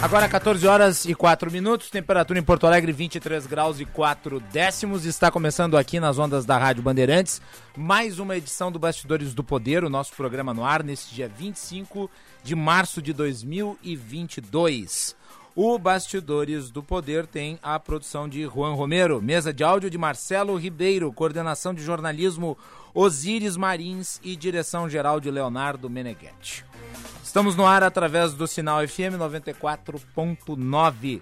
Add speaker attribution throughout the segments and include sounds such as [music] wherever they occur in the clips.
Speaker 1: Agora 14 horas e 4 minutos, temperatura em Porto Alegre 23 graus e 4 décimos. Está começando aqui nas ondas da Rádio Bandeirantes mais uma edição do Bastidores do Poder, o nosso programa no ar, neste dia 25 de março de 2022. O Bastidores do Poder tem a produção de Juan Romero, mesa de áudio de Marcelo Ribeiro, coordenação de jornalismo Osíris Marins e direção geral de Leonardo Meneghetti. Estamos no ar através do sinal FM 94.9.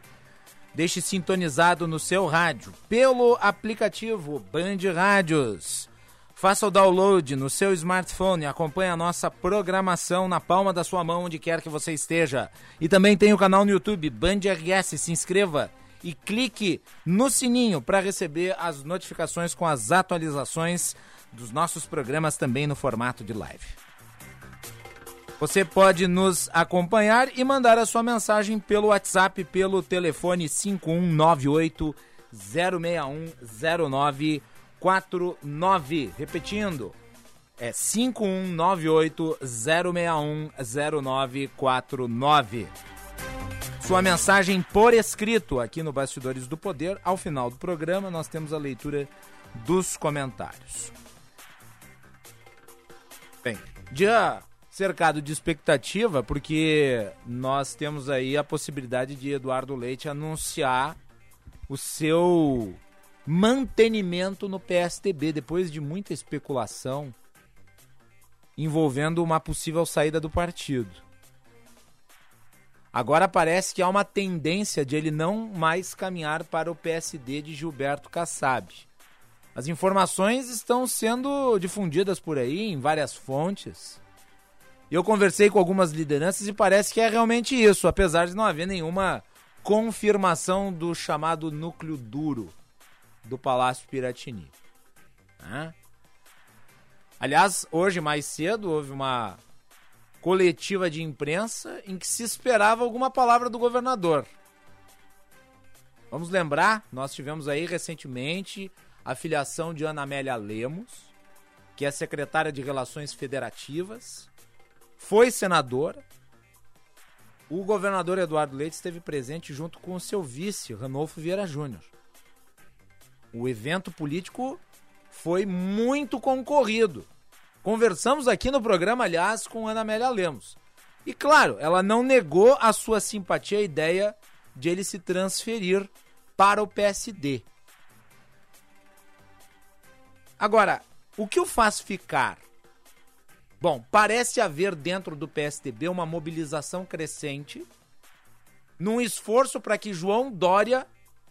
Speaker 1: Deixe sintonizado no seu rádio pelo aplicativo Band Rádios. Faça o download no seu smartphone e acompanhe a nossa programação na palma da sua mão, onde quer que você esteja. E também tem o canal no YouTube Band RS. Se inscreva e clique no sininho para receber as notificações com as atualizações dos nossos programas também no formato de live. Você pode nos acompanhar e mandar a sua mensagem pelo WhatsApp pelo telefone 5198 061 0949. Repetindo, é 5198 061 0949. Sua mensagem por escrito aqui no Bastidores do Poder. Ao final do programa, nós temos a leitura dos comentários. Bem, dia cercado de expectativa, porque nós temos aí a possibilidade de Eduardo Leite anunciar o seu mantenimento no PSDB depois de muita especulação envolvendo uma possível saída do partido. Agora parece que há uma tendência de ele não mais caminhar para o PSD de Gilberto Kassab. As informações estão sendo difundidas por aí em várias fontes eu conversei com algumas lideranças e parece que é realmente isso, apesar de não haver nenhuma confirmação do chamado núcleo duro do Palácio Piratini. Aliás, hoje mais cedo houve uma coletiva de imprensa em que se esperava alguma palavra do governador. Vamos lembrar, nós tivemos aí recentemente a filiação de Ana Amélia Lemos, que é secretária de Relações Federativas, foi senadora. O governador Eduardo Leite esteve presente junto com o seu vice, Ranolfo Vieira Júnior. O evento político foi muito concorrido. Conversamos aqui no programa, aliás, com Ana Amélia Lemos. E claro, ela não negou a sua simpatia à ideia de ele se transferir para o PSD. Agora, o que o faz ficar Bom, parece haver dentro do PSDB uma mobilização crescente num esforço para que João Dória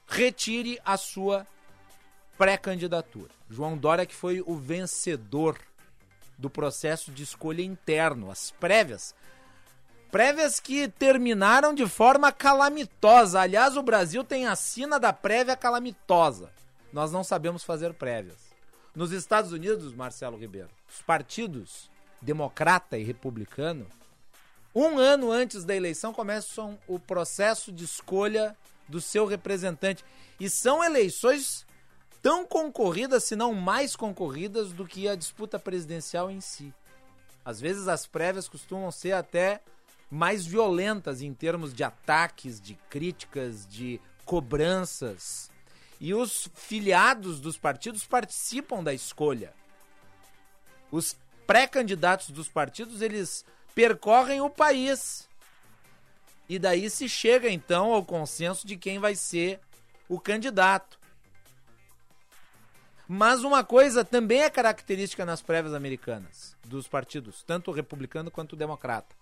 Speaker 1: retire a sua pré-candidatura. João Dória que foi o vencedor do processo de escolha interno, as prévias. Prévias que terminaram de forma calamitosa. Aliás, o Brasil tem a sina da prévia calamitosa. Nós não sabemos fazer prévias. Nos Estados Unidos, Marcelo Ribeiro, os partidos democrata e republicano, um ano antes da eleição começam o processo de escolha do seu representante. E são eleições tão concorridas, se não mais concorridas, do que a disputa presidencial em si. Às vezes as prévias costumam ser até mais violentas em termos de ataques, de críticas, de cobranças. E os filiados dos partidos participam da escolha. Os pré-candidatos dos partidos, eles percorrem o país. E daí se chega então ao consenso de quem vai ser o candidato. Mas uma coisa também é característica nas prévias americanas, dos partidos, tanto republicano quanto democrata,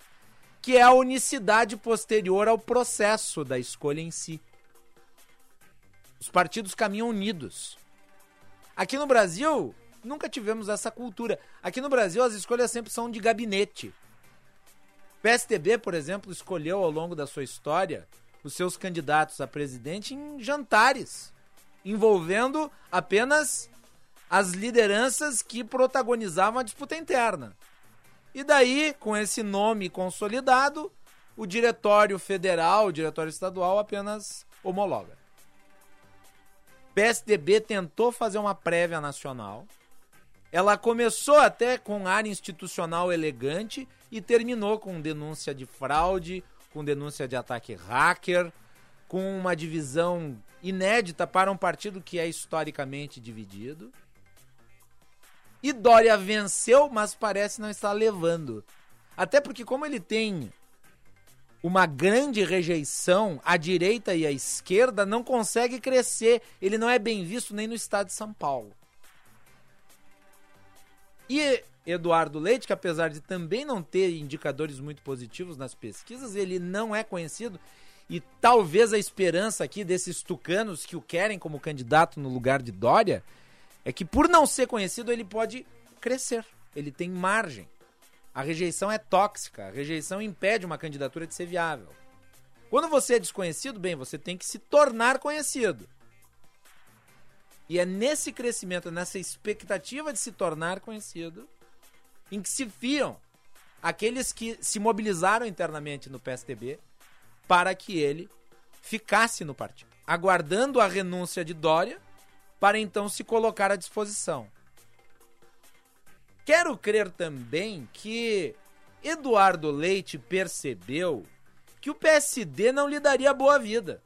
Speaker 1: que é a unicidade posterior ao processo da escolha em si. Os partidos caminham unidos. Aqui no Brasil, nunca tivemos essa cultura. Aqui no Brasil, as escolhas sempre são de gabinete. PSDB, por exemplo, escolheu ao longo da sua história os seus candidatos a presidente em jantares, envolvendo apenas as lideranças que protagonizavam a disputa interna. E daí, com esse nome consolidado, o diretório federal, o diretório estadual apenas homologa. PSDB tentou fazer uma prévia nacional. Ela começou até com área institucional elegante e terminou com denúncia de fraude, com denúncia de ataque hacker, com uma divisão inédita para um partido que é historicamente dividido. E Dória venceu, mas parece não estar levando. Até porque, como ele tem uma grande rejeição, a direita e a esquerda não consegue crescer. Ele não é bem visto nem no estado de São Paulo. E Eduardo Leite, que apesar de também não ter indicadores muito positivos nas pesquisas, ele não é conhecido. E talvez a esperança aqui desses tucanos que o querem como candidato no lugar de Dória é que por não ser conhecido ele pode crescer. Ele tem margem. A rejeição é tóxica. A rejeição impede uma candidatura de ser viável. Quando você é desconhecido, bem, você tem que se tornar conhecido. E é nesse crescimento, nessa expectativa de se tornar conhecido, em que se fiam aqueles que se mobilizaram internamente no PSDB para que ele ficasse no partido, aguardando a renúncia de Dória para então se colocar à disposição. Quero crer também que Eduardo Leite percebeu que o PSD não lhe daria boa vida.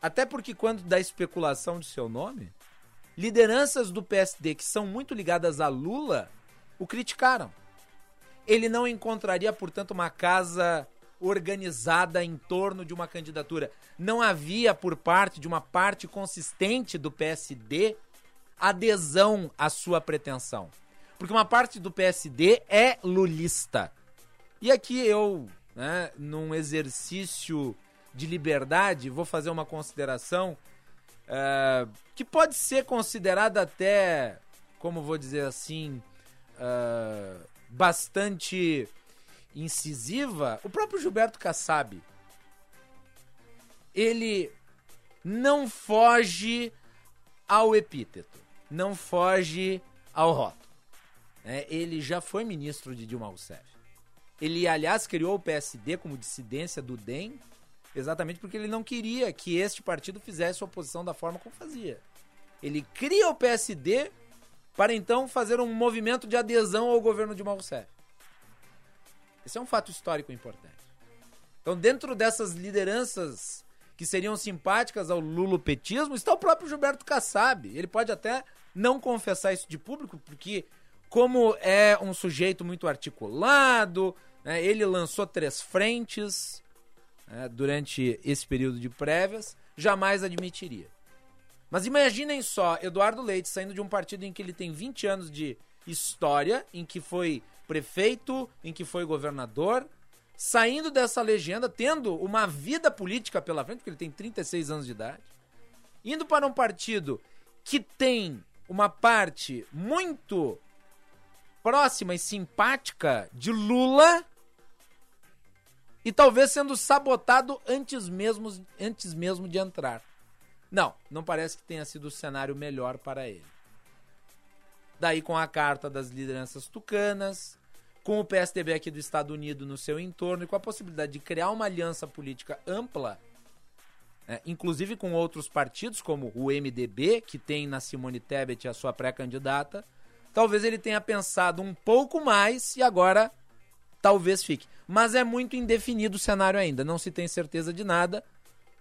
Speaker 1: Até porque, quando da especulação de seu nome, lideranças do PSD que são muito ligadas a Lula o criticaram. Ele não encontraria, portanto, uma casa organizada em torno de uma candidatura. Não havia, por parte de uma parte consistente do PSD, adesão à sua pretensão. Porque uma parte do PSD é lulista. E aqui eu, né, num exercício de liberdade, vou fazer uma consideração uh, que pode ser considerada até, como vou dizer assim, uh, bastante incisiva. O próprio Gilberto Kassab, ele não foge ao epíteto, não foge ao rótulo. É, ele já foi ministro de Dilma Rousseff. Ele, aliás, criou o PSD como dissidência do DEM, exatamente porque ele não queria que este partido fizesse oposição da forma como fazia. Ele cria o PSD para então fazer um movimento de adesão ao governo de Dilma Rousseff. Esse é um fato histórico importante. Então, dentro dessas lideranças que seriam simpáticas ao lulopetismo, está o próprio Gilberto Kassab. Ele pode até não confessar isso de público, porque como é um sujeito muito articulado, né, ele lançou três frentes né, durante esse período de prévias, jamais admitiria. Mas imaginem só, Eduardo Leite saindo de um partido em que ele tem 20 anos de história, em que foi prefeito, em que foi governador, saindo dessa legenda, tendo uma vida política pela frente, porque ele tem 36 anos de idade, indo para um partido que tem uma parte muito próxima e simpática de Lula e talvez sendo sabotado antes mesmo, antes mesmo de entrar. Não, não parece que tenha sido o cenário melhor para ele. Daí com a carta das lideranças tucanas, com o PSDB aqui do Estado Unido no seu entorno e com a possibilidade de criar uma aliança política ampla, né, inclusive com outros partidos, como o MDB, que tem na Simone Tebet a sua pré-candidata, talvez ele tenha pensado um pouco mais e agora talvez fique. Mas é muito indefinido o cenário ainda, não se tem certeza de nada.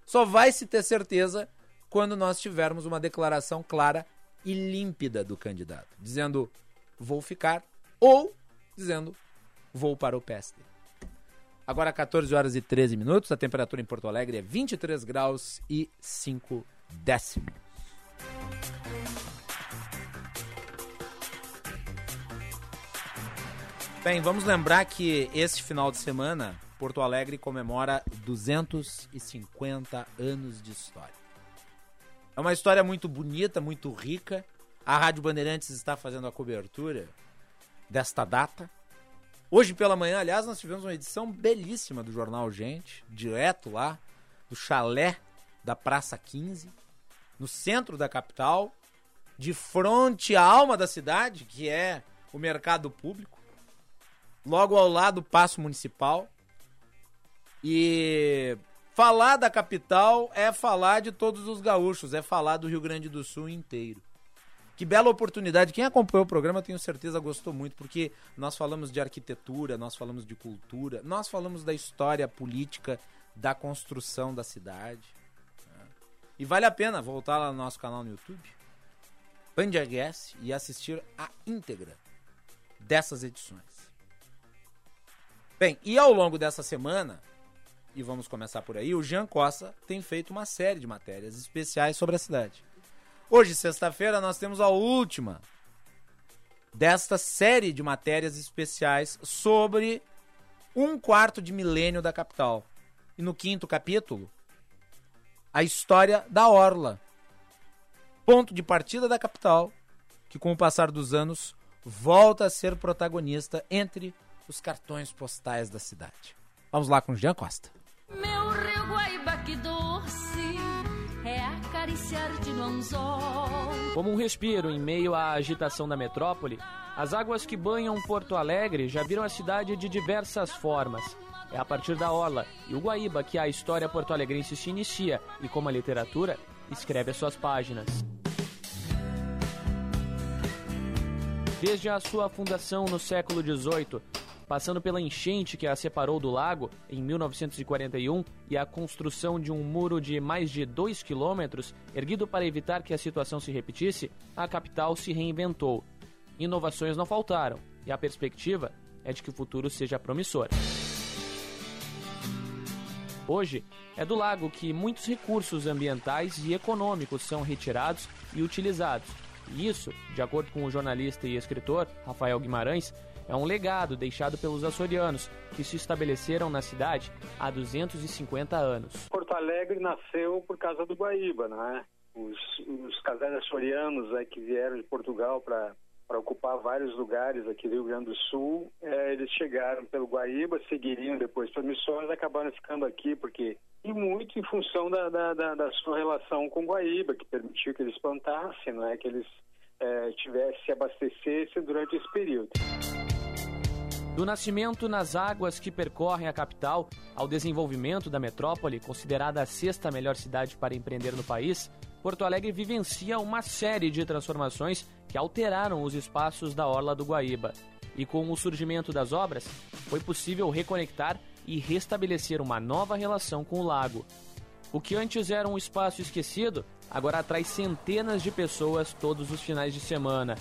Speaker 1: Só vai se ter certeza quando nós tivermos uma declaração clara e límpida do candidato, dizendo vou ficar ou dizendo vou para o PSD. Agora 14 horas e 13 minutos, a temperatura em Porto Alegre é 23 graus e 5 décimos. Bem, vamos lembrar que este final de semana Porto Alegre comemora 250 anos de história. É uma história muito bonita, muito rica. A Rádio Bandeirantes está fazendo a cobertura desta data. Hoje pela manhã, aliás, nós tivemos uma edição belíssima do Jornal Gente, direto lá do chalé da Praça 15, no centro da capital, de frente à alma da cidade, que é o mercado público logo ao lado do Paço Municipal. E falar da capital é falar de todos os gaúchos, é falar do Rio Grande do Sul inteiro. Que bela oportunidade. Quem acompanhou o programa, tenho certeza, gostou muito, porque nós falamos de arquitetura, nós falamos de cultura, nós falamos da história política da construção da cidade. Né? E vale a pena voltar lá no nosso canal no YouTube, Band e assistir a íntegra dessas edições. Bem, e ao longo dessa semana, e vamos começar por aí, o Jean Costa tem feito uma série de matérias especiais sobre a cidade. Hoje, sexta-feira, nós temos a última desta série de matérias especiais sobre um quarto de milênio da capital. E no quinto capítulo, a história da Orla. Ponto de partida da capital, que com o passar dos anos volta a ser protagonista entre os cartões postais da cidade. Vamos lá com o Jean Costa. Meu Rio Guaíba que doce é
Speaker 2: acariciar-te no anzol. Como um respiro em meio à agitação da metrópole, as águas que banham Porto Alegre já viram a cidade de diversas formas. É a partir da Orla e o Guaíba que a história porto-alegrense se inicia e, como a literatura, escreve as suas páginas. Desde a sua fundação no século XVIII, passando pela enchente que a separou do lago em 1941 e a construção de um muro de mais de 2 quilômetros, erguido para evitar que a situação se repetisse, a capital se reinventou. Inovações não faltaram e a perspectiva é de que o futuro seja promissor. Hoje, é do lago que muitos recursos ambientais e econômicos são retirados e utilizados. E isso, de acordo com o jornalista e escritor Rafael Guimarães, é um legado deixado pelos açorianos, que se estabeleceram na cidade há 250 anos.
Speaker 3: Porto Alegre nasceu por causa do Guaíba, né? Os, os casais açorianos é, que vieram de Portugal para ocupar vários lugares aqui do Rio Grande do Sul. É, eles chegaram pelo Guaíba, seguiriam depois para Missões, acabaram ficando aqui porque e muito em função da, da, da, da, sua relação com Guaíba, que permitiu que eles plantassem, não é que eles é, tivessem se abastecessem durante esse período.
Speaker 2: Do nascimento nas águas que percorrem a capital ao desenvolvimento da metrópole, considerada a sexta melhor cidade para empreender no país, Porto Alegre vivencia uma série de transformações que alteraram os espaços da Orla do Guaíba. E com o surgimento das obras, foi possível reconectar e restabelecer uma nova relação com o lago. O que antes era um espaço esquecido, agora atrai centenas de pessoas todos os finais de semana,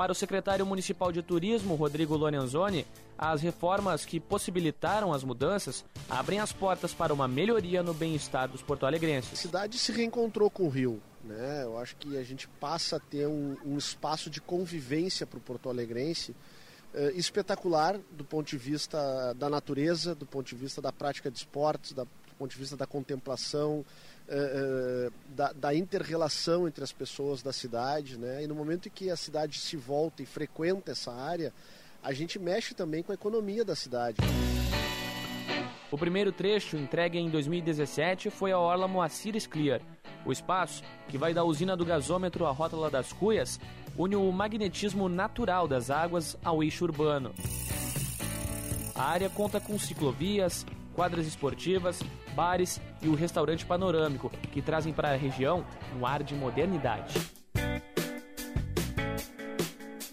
Speaker 2: para o secretário municipal de turismo, Rodrigo Lorenzoni, as reformas que possibilitaram as mudanças abrem as portas para uma melhoria no bem-estar dos porto-alegrenses.
Speaker 4: A cidade se reencontrou com o Rio. Né? Eu acho que a gente passa a ter um, um espaço de convivência para o porto-alegrense eh, espetacular do ponto de vista da natureza, do ponto de vista da prática de esportes, da, do ponto de vista da contemplação, uh, da, da inter-relação entre as pessoas da cidade, né? E no momento em que a cidade se volta e frequenta essa área, a gente mexe também com a economia da cidade.
Speaker 2: O primeiro trecho, entregue em 2017, foi a Orla Moacir Clear. O espaço, que vai da usina do gasômetro à Rótula das Cuias, une o magnetismo natural das águas ao eixo urbano. A área conta com ciclovias, quadras esportivas, bares e o restaurante panorâmico, que trazem para a região um ar de modernidade.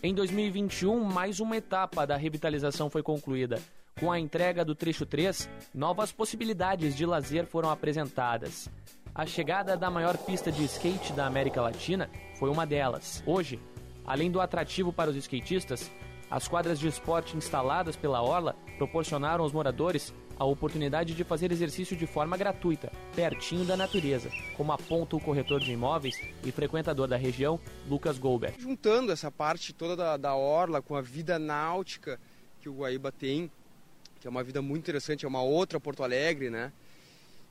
Speaker 2: Em 2021, mais uma etapa da revitalização foi concluída. Com a entrega do trecho 3, novas possibilidades de lazer foram apresentadas. A chegada da maior pista de skate da América Latina foi uma delas. Hoje, além do atrativo para os skatistas, as quadras de esporte instaladas pela Orla proporcionaram aos moradores a oportunidade de fazer exercício de forma gratuita, pertinho da natureza, como aponta o corretor de imóveis e frequentador da região, Lucas Goldberg.
Speaker 5: Juntando essa parte toda da, da orla com a vida náutica que o Guaíba tem, que é uma vida muito interessante, é uma outra Porto Alegre, né?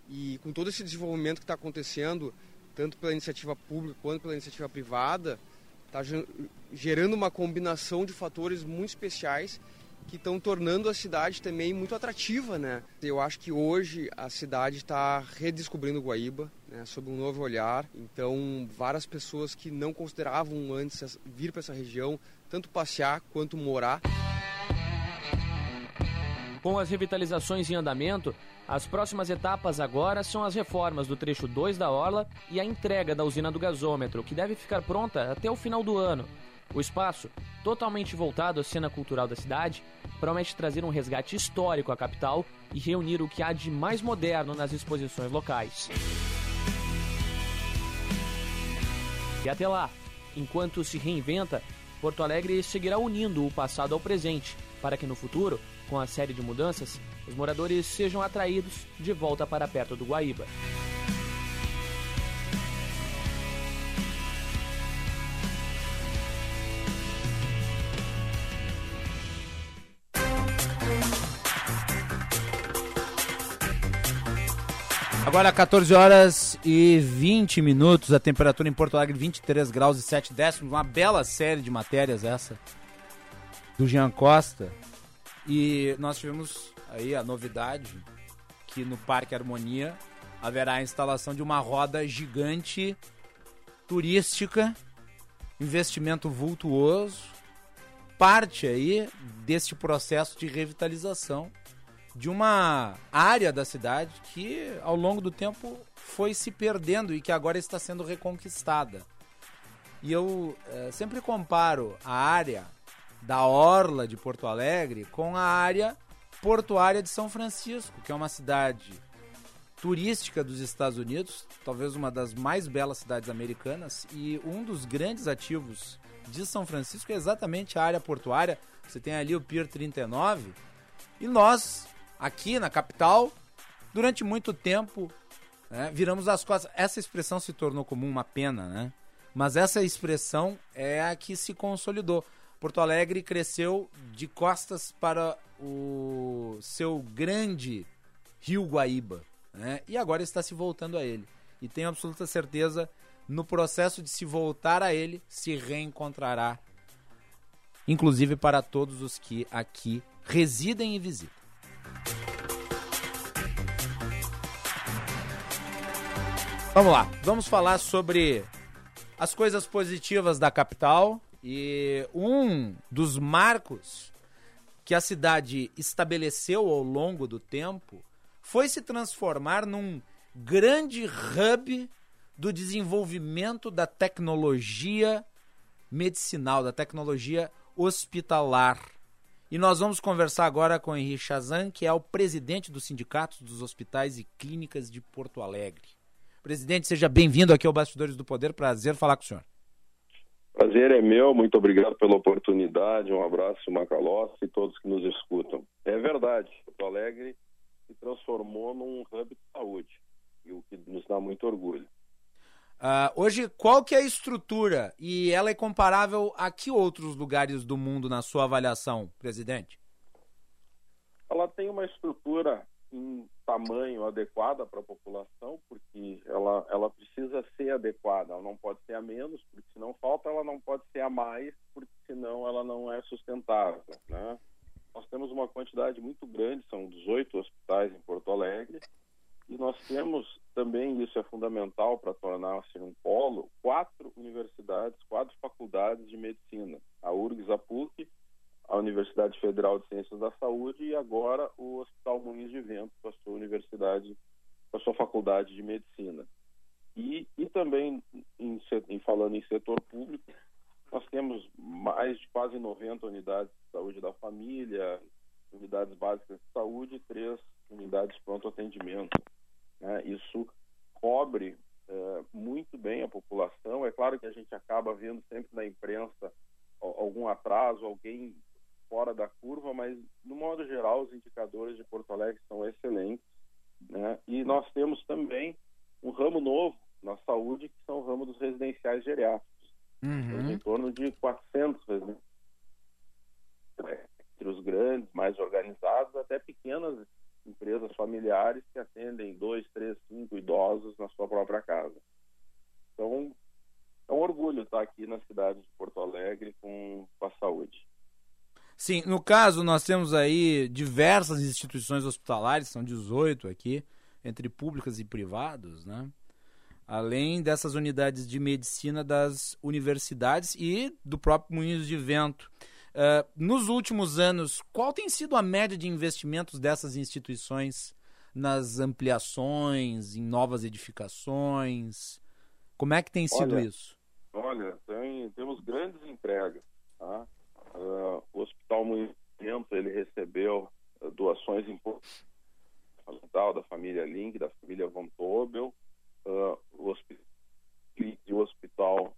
Speaker 5: E com todo esse desenvolvimento que está acontecendo, tanto pela iniciativa pública quanto pela iniciativa privada, está gerando uma combinação de fatores muito especiais que estão tornando a cidade também muito atrativa, né? Eu acho que hoje a cidade está redescobrindo Guaíba, né, sob um novo olhar. Então, várias pessoas que não consideravam antes vir para essa região, tanto passear quanto morar.
Speaker 2: Com as revitalizações em andamento, as próximas etapas agora são as reformas do trecho 2 da Orla e a entrega da usina do gasômetro, que deve ficar pronta até o final do ano. O espaço, totalmente voltado à cena cultural da cidade, promete trazer um resgate histórico à capital e reunir o que há de mais moderno nas exposições locais. E até lá, enquanto se reinventa, Porto Alegre seguirá unindo o passado ao presente, para que no futuro, com a série de mudanças, os moradores sejam atraídos de volta para perto do Guaíba.
Speaker 1: Agora 14 horas e 20 minutos, a temperatura em Porto Alegre 23 graus e 7 décimos, uma bela série de matérias essa do Jean Costa. E nós tivemos aí a novidade que no Parque Harmonia haverá a instalação de uma roda gigante turística, investimento vultuoso, parte aí deste processo de revitalização de uma área da cidade que ao longo do tempo foi se perdendo e que agora está sendo reconquistada. E eu é, sempre comparo a área da orla de Porto Alegre com a área portuária de São Francisco, que é uma cidade turística dos Estados Unidos, talvez uma das mais belas cidades americanas, e um dos grandes ativos de São Francisco é exatamente a área portuária. Você tem ali o Pier 39, e nós aqui na capital, durante muito tempo, né, viramos as costas. Essa expressão se tornou comum, uma pena, né? Mas essa expressão é a que se consolidou. Porto Alegre cresceu de costas para o seu grande rio Guaíba, né? E agora está se voltando a ele. E tenho absoluta certeza, no processo de se voltar a ele, se reencontrará, inclusive para todos os que aqui residem e visitam. Vamos lá, vamos falar sobre as coisas positivas da capital e um dos marcos que a cidade estabeleceu ao longo do tempo foi se transformar num grande hub do desenvolvimento da tecnologia medicinal, da tecnologia hospitalar. E nós vamos conversar agora com Henri Chazan, que é o presidente do Sindicato dos Hospitais e Clínicas de Porto Alegre. Presidente, seja bem-vindo aqui ao Bastidores do Poder. Prazer falar com o senhor.
Speaker 6: Prazer é meu, muito obrigado pela oportunidade. Um abraço, Macalossi e todos que nos escutam. É verdade, Porto Alegre se transformou num hub de saúde, e o que nos dá muito orgulho.
Speaker 1: Uh, hoje, qual que é a estrutura e ela é comparável a que outros lugares do mundo na sua avaliação, presidente?
Speaker 6: Ela tem uma estrutura em tamanho adequada para a população, porque ela, ela precisa ser adequada, ela não pode ser a menos, porque se não falta, ela não pode ser a mais, porque senão ela não é sustentável. Né? Nós temos uma quantidade muito grande, são 18 hospitais em Porto Alegre, e nós temos também, isso é fundamental para tornar-se um polo, quatro universidades, quatro faculdades de medicina, a URGS, a PUC, a Universidade Federal de Ciências da Saúde e agora o Hospital Muniz de Vento, com a sua universidade, com a sua faculdade de medicina. E, e também, em, em, falando em setor público, nós temos mais de quase 90 unidades de saúde da família, unidades básicas de saúde e três unidades de pronto atendimento. Né? Isso cobre é, muito bem a população. É claro que a gente acaba vendo sempre na imprensa algum atraso, alguém fora da curva, mas no modo geral os indicadores de Porto Alegre são excelentes, né? E nós temos também um ramo novo na saúde que são o ramo dos residenciais geriátricos, uhum. em torno de 400 residenciais, entre os grandes, mais organizados, até pequenas empresas familiares que atendem dois, três, cinco idosos na sua própria casa. Então, é um orgulho estar aqui na cidade de Porto Alegre com, com a saúde.
Speaker 1: Sim, no caso, nós temos aí diversas instituições hospitalares, são 18 aqui, entre públicas e privados, né? Além dessas unidades de medicina das universidades e do próprio Moinhos de Vento. Uh, nos últimos anos, qual tem sido a média de investimentos dessas instituições nas ampliações, em novas edificações? Como é que tem sido
Speaker 6: olha,
Speaker 1: isso?
Speaker 6: Olha, tem, temos grandes entregas. Tá? Uh, o Hospital Movimento ele recebeu uh, doações importantes da família Link, da família Von Tobel, uh, o hospital, o hospital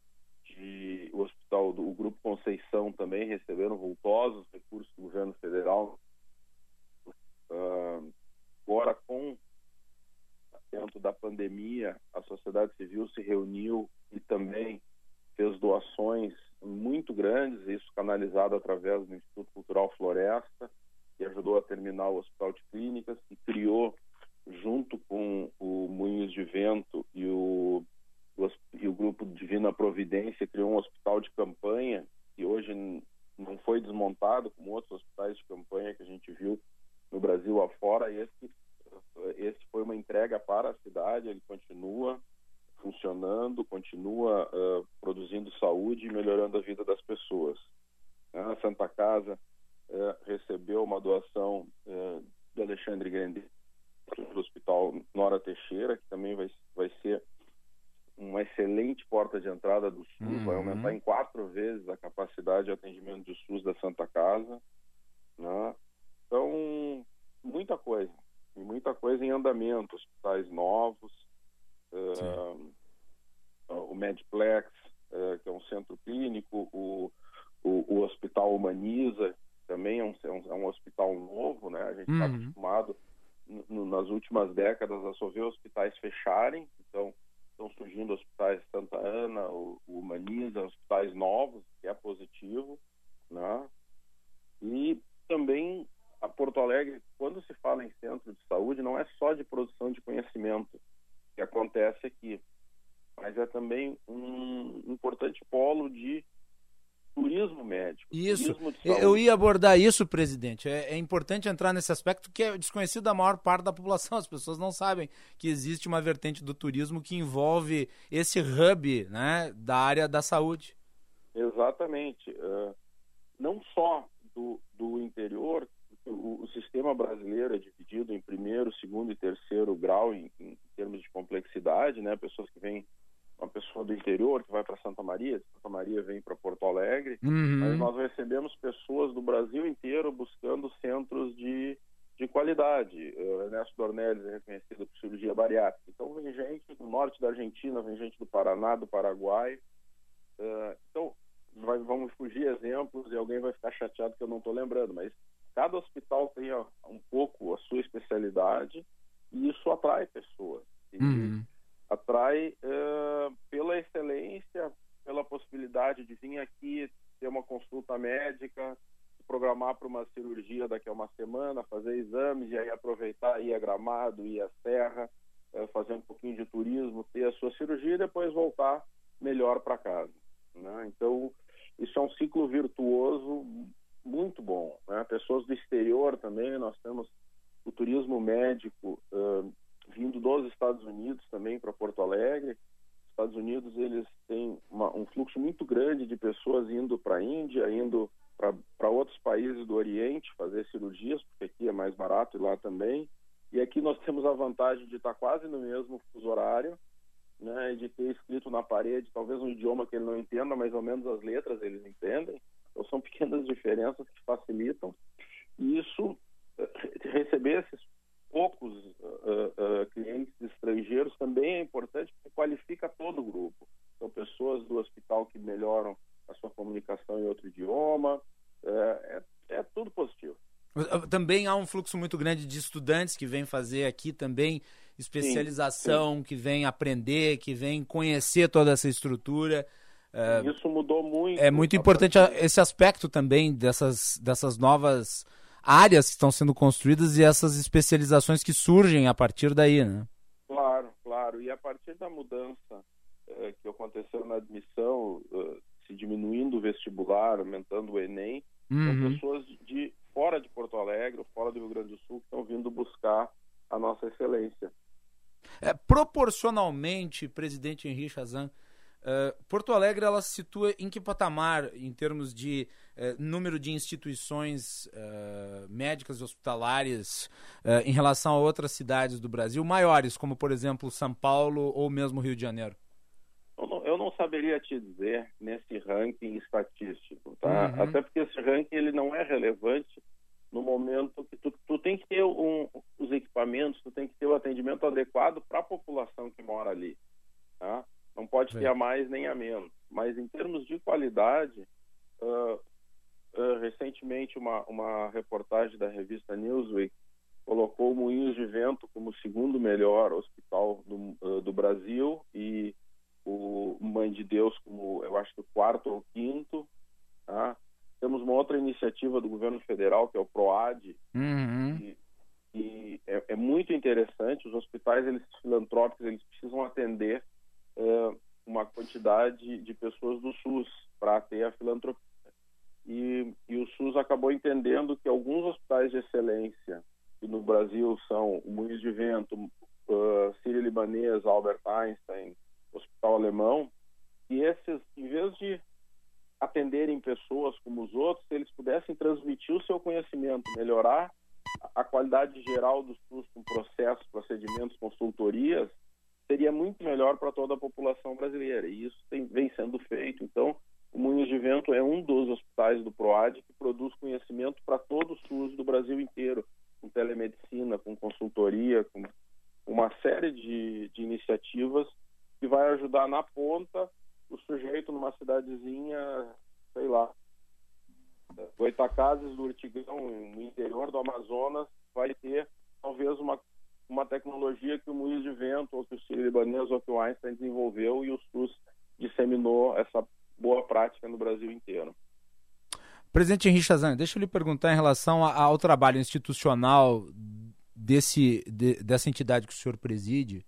Speaker 6: de o hospital do o grupo Conceição também receberam vultosos recursos do governo federal. Agora com dentro da pandemia, a sociedade civil se reuniu e também fez doações muito grandes, isso canalizado através do Instituto Cultural Floresta, que ajudou a terminar o Hospital de Clínicas, e criou, junto com o Moinhos de Vento e o, o, e o Grupo Divina Providência, criou um hospital de campanha, que hoje não foi desmontado, como outros hospitais de campanha que a gente viu no Brasil afora. Esse, esse foi uma entrega para a cidade, ele continua funcionando, continua uh, produzindo saúde e melhorando a vida das pessoas. A Santa Casa uh, recebeu uma doação uh, do Alexandre Grande do Hospital Nora Teixeira, que também vai, vai ser uma excelente porta de entrada do SUS, uhum. vai aumentar em quatro vezes a capacidade de atendimento do SUS da Santa Casa. Né? Então, muita coisa, muita coisa em andamento, hospitais novos, o Medplex, uh, que é um centro clínico, o, o, o Hospital Humaniza, também é um, é um, é um, hospital novo, né? A gente está uhum. acostumado nas últimas décadas a só ver hospitais fecharem, então estão surgindo hospitais Santa Ana, o, o Humaniza, hospitais novos, que é positivo, né? E também a Porto Alegre, quando se fala em centro de saúde, não é só de produção de conhecimento que acontece aqui, mas é também um importante polo de turismo médico.
Speaker 1: Isso.
Speaker 6: Turismo
Speaker 1: Eu ia abordar isso, presidente. É, é, importante entrar nesse aspecto que é desconhecido da maior parte da população. As pessoas não sabem que existe uma vertente do turismo que envolve esse hub né, da área da saúde.
Speaker 6: Exatamente. Uh, não só do, do interior, o, o, sistema brasileiro é dividido em primeiro, segundo e terceiro grau em, em termos de complexidade, né? Pessoas que vêm, uma pessoa do interior que vai para Santa Maria, Santa Maria vem para Porto Alegre, uhum. mas nós recebemos pessoas do Brasil inteiro buscando centros de, de qualidade. O Ernesto Dornelles é reconhecido por cirurgia bariátrica. Então vem gente do norte da Argentina, vem gente do Paraná, do Paraguai. Uh, então vai, vamos fugir exemplos e alguém vai ficar chateado que eu não estou lembrando, mas cada hospital tem um pouco a sua especialidade e isso atrai pessoas. Uhum. Atrai uh, pela excelência, pela possibilidade de vir aqui ter uma consulta médica, programar para uma cirurgia daqui a uma semana, fazer exames e aí aproveitar, ir a Gramado, ir a Serra, fazer um pouquinho de turismo, ter a sua cirurgia e depois voltar melhor para casa. Né? Então, isso é um ciclo virtuoso muito bom. Né? Pessoas do exterior também, nós temos o turismo médico uh, vindo dos Estados Unidos também para Porto Alegre. Estados Unidos eles têm uma, um fluxo muito grande de pessoas indo para a Índia, indo para outros países do Oriente fazer cirurgias, porque aqui é mais barato e lá também. E aqui nós temos a vantagem de estar quase no mesmo fuso horário, né, de ter escrito na parede, talvez um idioma que ele não entenda, mais ou menos as letras eles entendem. Então são pequenas diferenças que facilitam. E isso, eh, receber esses poucos uh, uh, clientes estrangeiros também é importante porque qualifica todo o grupo. São pessoas do hospital que melhoram a sua comunicação em outro idioma, é, é, é tudo positivo.
Speaker 1: Também há um fluxo muito grande de estudantes que vêm fazer aqui também especialização, sim, sim. que vêm aprender, que vêm conhecer toda essa estrutura.
Speaker 6: É, Isso mudou muito.
Speaker 1: É muito importante esse aspecto também dessas, dessas novas áreas que estão sendo construídas e essas especializações que surgem a partir daí, né?
Speaker 6: Claro, claro. E a partir da mudança é, que aconteceu na admissão, uh, se diminuindo o vestibular, aumentando o Enem, uhum. são pessoas de fora de Porto Alegre, fora do Rio Grande do Sul, que estão vindo buscar a nossa excelência.
Speaker 1: É, proporcionalmente, presidente Henrique Chazan, Uh, Porto Alegre ela se situa em que patamar em termos de uh, número de instituições uh, médicas e hospitalares em relação a outras cidades do Brasil maiores, como por exemplo São Paulo ou mesmo Rio de Janeiro?
Speaker 6: Eu não, eu não saberia te dizer nesse ranking estatístico, tá? Uhum. Até porque esse ranking ele não é relevante no momento que tu, tu tem que ter um, os equipamentos, tu tem que ter o atendimento adequado para a população que mora ali, tá? Não pode ter a mais nem a menos. Mas em termos de qualidade, uh, uh, recentemente uma, uma reportagem da revista Newsweek colocou o Moinhos de Vento como o segundo melhor hospital do, uh, do Brasil e o Mãe de Deus como, eu acho que o quarto ou quinto. Tá? Temos uma outra iniciativa do governo federal, que é o PROAD,
Speaker 1: uhum.
Speaker 6: e, e é, é, muito interessante. Os hospitais eles filantrópicos eles precisam atender é, uma quantidade de pessoas do SUS para ter a filantropia. E, e, o SUS acabou entendendo que alguns hospitais de excelência, que no Brasil são o Muniz de Vento, uh, Sírio Libanês, Albert Einstein, Hospital Alemão, e esses, em vez de atenderem pessoas como os outros, se eles pudessem transmitir o seu conhecimento, melhorar a qualidade geral do SUS com processos, procedimentos, consultorias, seria muito melhor para toda a população brasileira. E isso tem, vem sendo feito. Então, o Moinhos de Vento é um dos hospitais do PROAD que produz conhecimento para todo o SUS do Brasil inteiro, com telemedicina, com consultoria, com uma série de, de iniciativas que vai ajudar na ponta o sujeito numa cidadezinha, sei lá, Goitacazes do Urtigão, no interior do Amazonas, vai ter talvez uma uma tecnologia que o Moinhos de Vento, ou que o Sírio Libanês, ou que o Einstein desenvolveu e o SUS disseminou essa boa prática no Brasil inteiro.
Speaker 1: Presidente Henrique Chazan, deixa eu lhe perguntar em relação ao trabalho institucional desse, de, dessa entidade que o senhor preside,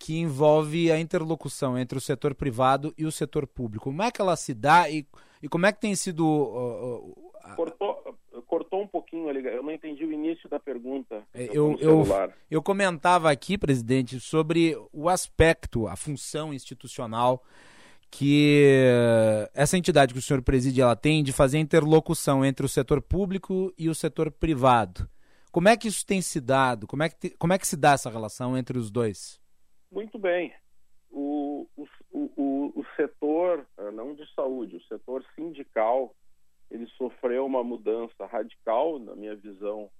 Speaker 1: que envolve a interlocução entre o setor privado e o setor público. Como é que ela se dá e, e como é que tem sido. Uh,
Speaker 6: uh, cortou, cortou um pouquinho ali, eu não entendi o início da pergunta.
Speaker 1: É, eu, eu, eu comentava aqui, presidente, sobre o aspecto, a função institucional que essa entidade que o senhor preside ela tem de fazer interlocução entre o setor público e o setor privado. Como é que isso tem se dado? Como é que, te, como é que se dá essa relação entre os dois?
Speaker 6: Muito bem. O, o, o, o setor, eh, não de saúde, o setor sindical ele sofreu uma mudança radical, na minha visão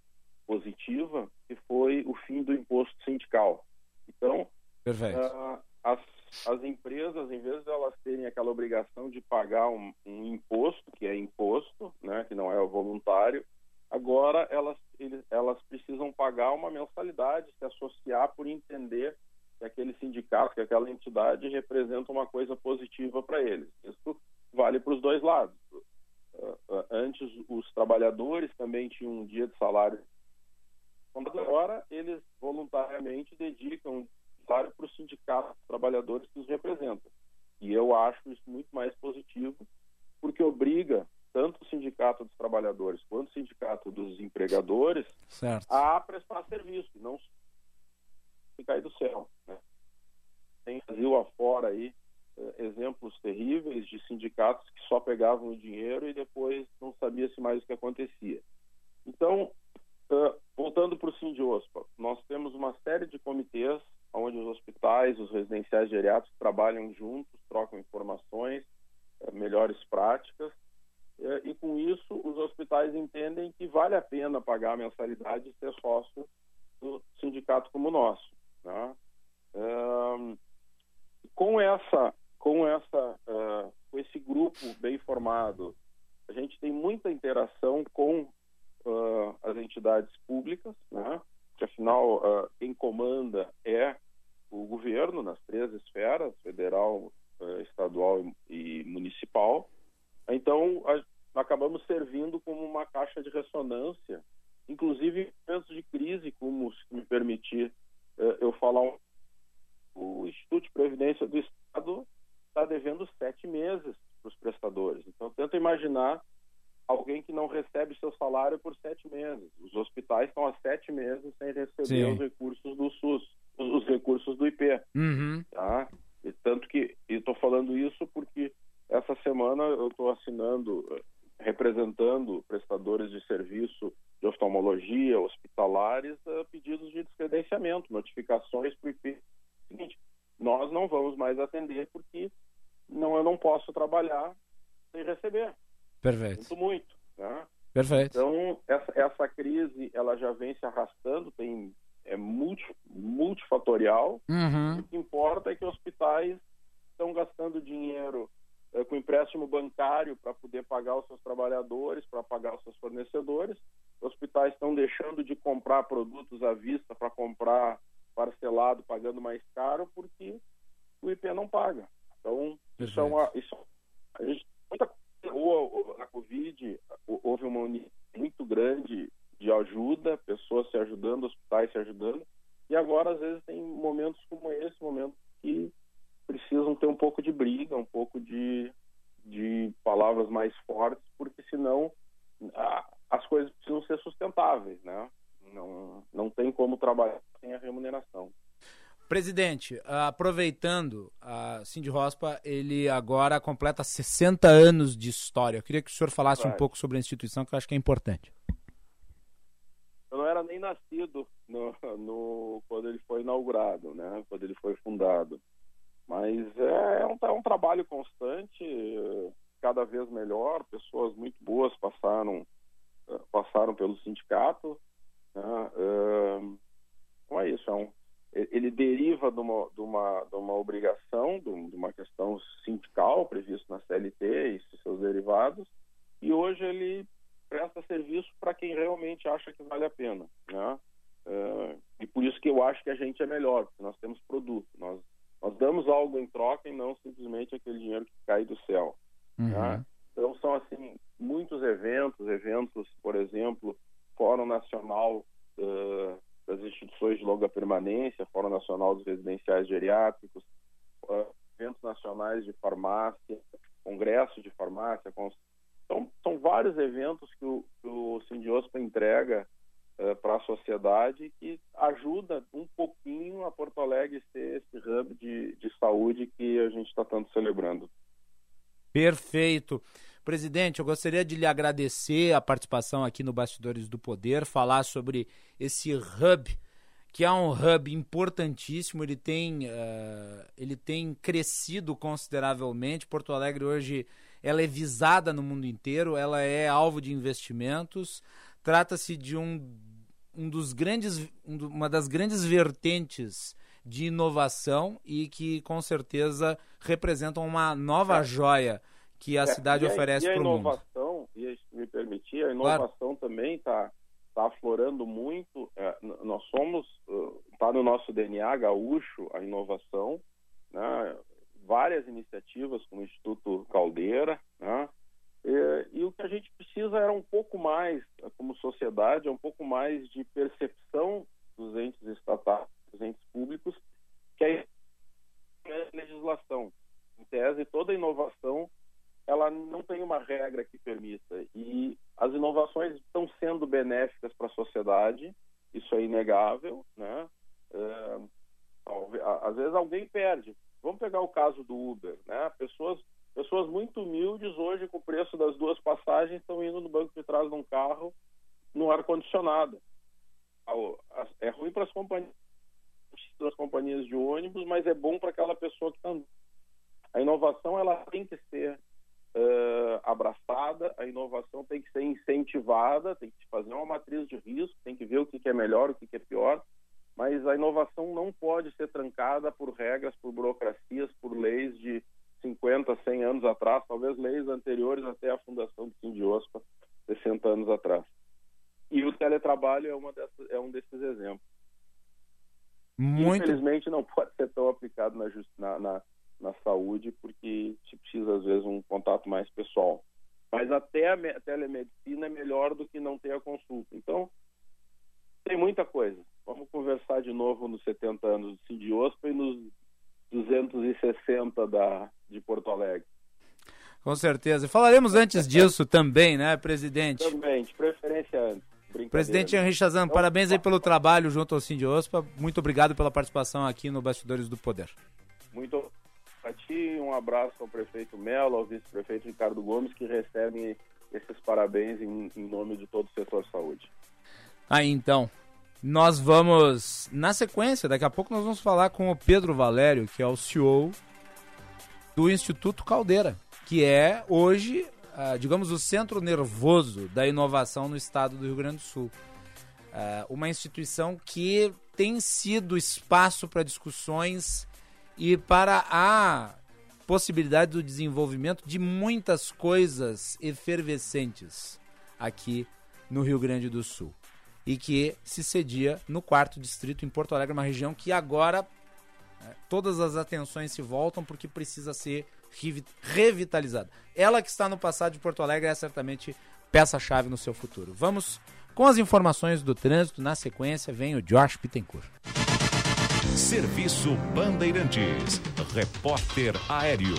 Speaker 6: positiva, que foi o fim do imposto sindical. Então, uh, as, as empresas, em vez de elas terem aquela obrigação de pagar um, um imposto, que é imposto, né, que não é voluntário, agora elas, eles, elas precisam pagar uma mensalidade, se associar por entender que aquele sindicato, que aquela entidade representa uma coisa positiva para eles. Isso vale para os dois lados. Uh, antes, os trabalhadores também tinham um dia de salário. Agora, eles voluntariamente dedicam salário para o sindicato dos trabalhadores que os representam. E eu acho isso muito mais positivo, porque obriga tanto o sindicato dos trabalhadores quanto o sindicato dos empregadores
Speaker 1: certo.
Speaker 6: a prestar serviço, não cair do céu. Né? Tem Brasil afora aí eh, exemplos terríveis de sindicatos que só pegavam o dinheiro e depois não sabia-se mais o que acontecia. Então, uh, voltando para o Sindiospa, nós temos uma série de comitês onde os hospitais, os residenciais geriátricos trabalham juntos, trocam informações, uh, melhores práticas, e com isso os hospitais entendem que vale a pena pagar a mensalidade e ser sócio do sindicato como o nosso. Né? com essa com essa uh, com esse grupo bem formado, a gente tem muita interação com uh, as entidades públicas, né? que afinal uh, quem comanda é o governo nas três esferas, federal, estadual e municipal. Então, a, acabamos servindo como uma caixa de ressonância, inclusive em momentos de crise, como se me permitir eu falar um, o Instituto de Previdência do Estado está devendo sete meses para os prestadores. Então, tenta imaginar alguém que não recebe seu salário por sete meses. Os hospitais estão há sete meses sem receber Sim. os recursos do SUS, os, recursos do IP.
Speaker 1: Uhum.
Speaker 6: Tá? E tanto que estou falando isso semana eu estou assinando, representando prestadores de serviço de oftalmologia, hospitalares, uh, pedidos de descredenciamento, notificações para o IP. Seguinte, nós não vamos mais atender porque não, eu não posso trabalhar sem receber.
Speaker 1: Perfeito.
Speaker 6: Sinto muito. Né?
Speaker 1: Perfeito.
Speaker 6: Então, essa, essa crise ela já vem se arrastando, tem, é multi, multifatorial.
Speaker 1: Uhum.
Speaker 6: O que importa é que hospitais estão gastando dinheiro é, com empréstimo bancário para poder pagar os seus trabalhadores, para pagar os seus fornecedores. Hospitais estão deixando de comprar produtos à vista para comprar parcelado, pagando mais caro, porque o IP não paga. Então, isso é uma. Isso, a gente, muita, a Covid houve uma união muito grande de ajuda, pessoas se ajudando, hospitais se ajudando, e agora, às vezes, tem momentos como esse, momentos que precisam ter um pouco de briga, um pouco de, de palavras mais fortes, porque senão a, as coisas precisam ser sustentáveis, né? Não, não tem como trabalhar sem a remuneração.
Speaker 1: Presidente, aproveitando, a Cindy Rospa, ele agora completa 60 anos de história. Eu queria que o senhor falasse um pouco sobre a instituição, que eu acho que é importante.
Speaker 6: Eu não era nem nascido no, no, quando ele foi inaugurado, né? quando ele foi fundado. Mas é, é um, é um trabalho constante, cada vez melhor. Pessoas muito boas passaram, passaram pelo sindicato. Né? Então é isso, é um, ele deriva de uma, de uma, de uma obrigação, de uma questão sindical prevista na CLT e seus derivados, e hoje ele presta serviço para quem realmente acha que vale a pena. Né? E por isso que eu acho que a gente é melhor, porque nós temos produto, nós, nós damos algo em troca e não simplesmente aquele dinheiro que cai do céu. Uhum. Né? Então são assim muitos eventos, eventos, por exemplo, Fórum Nacional uh, das instituições de longa permanência, Fórum Nacional dos Residenciais Geriátricos, eventos nacionais de farmácia, congresso de farmácia. Então, são vários eventos que o, que o Sindiospa entrega uh, para a sociedade que ajuda um pouquinho a Porto Alegre ser esse hub de, de saúde que a gente está tanto celebrando.
Speaker 1: Perfeito. Presidente, eu gostaria de lhe agradecer a participação aqui no Bastidores do Poder, falar sobre esse hub, que é um hub importantíssimo, ele tem, uh, ele tem crescido consideravelmente. Porto Alegre hoje ela é visada no mundo inteiro, ela é alvo de investimentos. Trata-se de um, um dos grandes, um, uma das grandes vertentes de inovação e que com certeza representam uma nova é. joia que a é, cidade oferece para o mundo.
Speaker 6: a inovação, e me permitir, a inovação claro. também está tá aflorando muito. É, nós somos, está no nosso DNA gaúcho a inovação, né? várias iniciativas como o Instituto Caldeira, né? E, e, o que a gente precisa era um pouco mais, como sociedade, é um pouco mais de percepção dos entes estatais, dos entes públicos, que é a legislação. Em tese, toda inovação ela não tem uma regra que permita. E as inovações estão sendo benéficas para a sociedade, isso é inegável, né? Às vezes alguém perde. Vamos pegar o caso do Uber, né? Pessoas, pessoas muito humildes hoje com o preço das duas passagens estão indo no banco de trás de um carro no ar condicionado. É ruim para as companhias, as companhias de ônibus, mas é bom para aquela pessoa que está a inovação ela tem que ser uh, abraçada, a inovação tem que ser incentivada, tem que fazer uma matriz de risco, tem que ver o que, que é melhor, o que, que é pior, mas a inovação não pode ser trancada por regras, por burocracias, por leis de 50, 100 anos atrás, talvez leis anteriores até a fundação do Sindiospa, 60 anos atrás. E o teletrabalho é, uma dessas, é um desses exemplos.
Speaker 1: Muito...
Speaker 6: Infelizmente não pode ser tão aplicado na, na, na, na saúde, porque se precisa, às vezes, um contato mais pessoal. Mas até a telemedicina é melhor do que não ter a consulta. Então, tem muita coisa. Vamos conversar de novo nos 70 anos do Sindiospa e nos 260 da, de Porto Alegre.
Speaker 1: Com certeza. Falaremos antes disso também, né, presidente?
Speaker 6: Também, de preferência antes.
Speaker 1: Presidente Henrique Chazan, então, parabéns aí pelo trabalho junto ao Sindiospa. Muito obrigado pela participação aqui no Bastidores do Poder.
Speaker 6: Muito a um abraço ao prefeito Melo, ao vice-prefeito Ricardo Gomes, que recebem esses parabéns em, em nome de todo o setor saúde.
Speaker 1: Aí então, nós vamos, na sequência, daqui a pouco nós vamos falar com o Pedro Valério, que é o CEO do Instituto Caldeira, que é hoje, ah, digamos, o centro nervoso da inovação no estado do Rio Grande do Sul. Ah, uma instituição que tem sido espaço para discussões e para a possibilidade do desenvolvimento de muitas coisas efervescentes aqui no Rio Grande do Sul. E que se cedia no quarto distrito em Porto Alegre, uma região que agora é, todas as atenções se voltam porque precisa ser revitalizada. Ela que está no passado de Porto Alegre é certamente peça-chave no seu futuro. Vamos com as informações do trânsito. Na sequência, vem o Josh Pittencourt.
Speaker 7: Serviço Bandeirantes. Repórter Aéreo.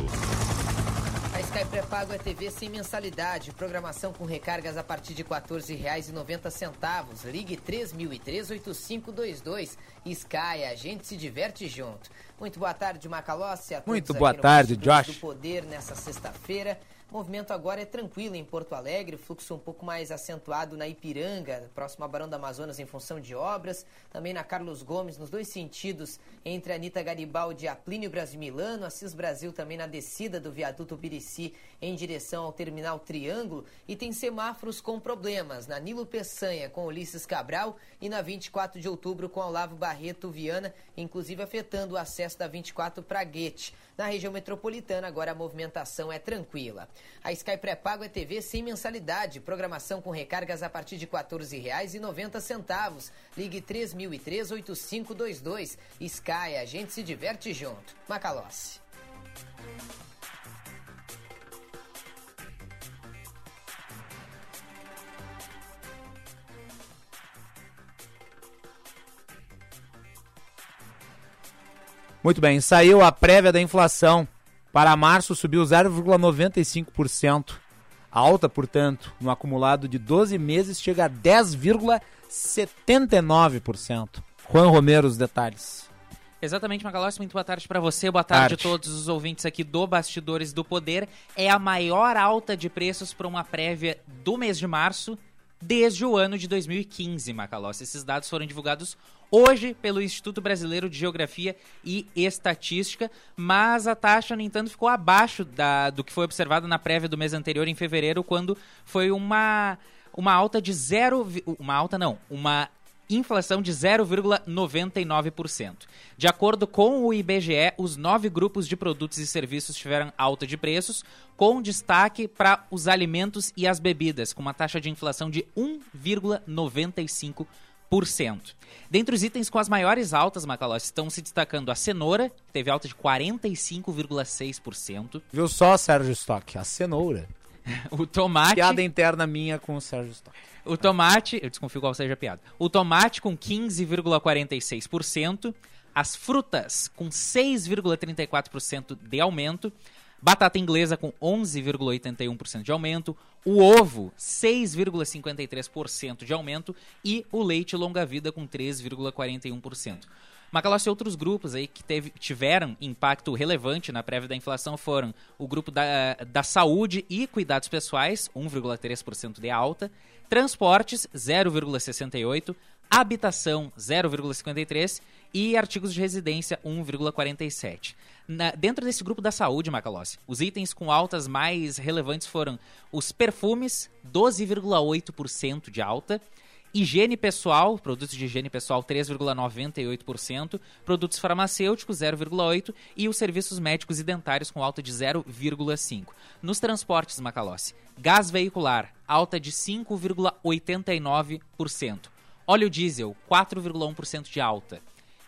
Speaker 8: A Sky Pré-Pago é TV sem mensalidade. Programação com recargas a partir de R$ 14,90. Ligue 3003-8522. Sky, a gente se diverte junto. Muito boa tarde, Macalossi.
Speaker 1: Muito boa tarde, Josh.
Speaker 8: do Poder nessa sexta-feira. O movimento agora é tranquilo em Porto Alegre, fluxo um pouco mais acentuado na Ipiranga, próximo a Barão da Amazonas em função de obras, também na Carlos Gomes, nos dois sentidos, entre Anitta Garibaldi e a Plínio Brasil Milano, Assis Brasil também na descida do viaduto Birici em direção ao terminal Triângulo, e tem semáforos com problemas, na Nilo Peçanha com Ulisses Cabral e na 24 de outubro com Olavo Barreto Viana, inclusive afetando o acesso da 24 para Guete. Na região metropolitana, agora a movimentação é tranquila. A Sky Pré-Pago é TV sem mensalidade, programação com recargas a partir de R$ 14,90. Ligue 3003-8522. Sky, a gente se diverte junto. Macalossi.
Speaker 1: Muito bem, saiu a prévia da inflação. Para março subiu 0,95%. Alta, portanto, no acumulado de 12 meses chega a 10,79%. Juan Romero, os detalhes.
Speaker 9: Exatamente, Macalossi, muito boa tarde para você, boa tarde, tarde a todos os ouvintes aqui do Bastidores do Poder. É a maior alta de preços para uma prévia do mês de março desde o ano de 2015, Macalossi. Esses dados foram divulgados hoje pelo Instituto Brasileiro de Geografia e Estatística, mas a taxa, no entanto, ficou abaixo da, do que foi observado na prévia do mês anterior, em fevereiro, quando foi uma, uma alta de zero. Uma alta não, uma inflação de 0,99%. De acordo com o IBGE, os nove grupos de produtos e serviços tiveram alta de preços, com destaque para os alimentos e as bebidas, com uma taxa de inflação de 1,95%. Dentre os itens com as maiores altas, Macalós, estão se destacando a cenoura, que teve alta de 45,6%.
Speaker 1: Viu só, Sérgio Stock? A cenoura. [laughs]
Speaker 9: o tomate.
Speaker 1: Piada interna minha com o Sérgio Stock.
Speaker 9: O tomate, eu desconfio qual seja a piada. O tomate com 15,46%. As frutas com 6,34% de aumento. Batata inglesa com 11,81% de aumento, o ovo 6,53% de aumento e o leite longa-vida com 3,41%. Macalossi, outros grupos aí que teve, tiveram impacto relevante na prévia da inflação foram o grupo da, da saúde e cuidados pessoais, 1,3% de alta, transportes, 0,68%, habitação, 0,53% e artigos de residência, 1,47%. Na, dentro desse grupo da saúde, Macalossi, os itens com altas mais relevantes foram os perfumes, 12,8% de alta, higiene pessoal, produtos de higiene pessoal 3,98%, produtos farmacêuticos 0,8% e os serviços médicos e dentários com alta de 0,5%. Nos transportes, Macalossi, gás veicular, alta de 5,89%. Óleo diesel, 4,1% de alta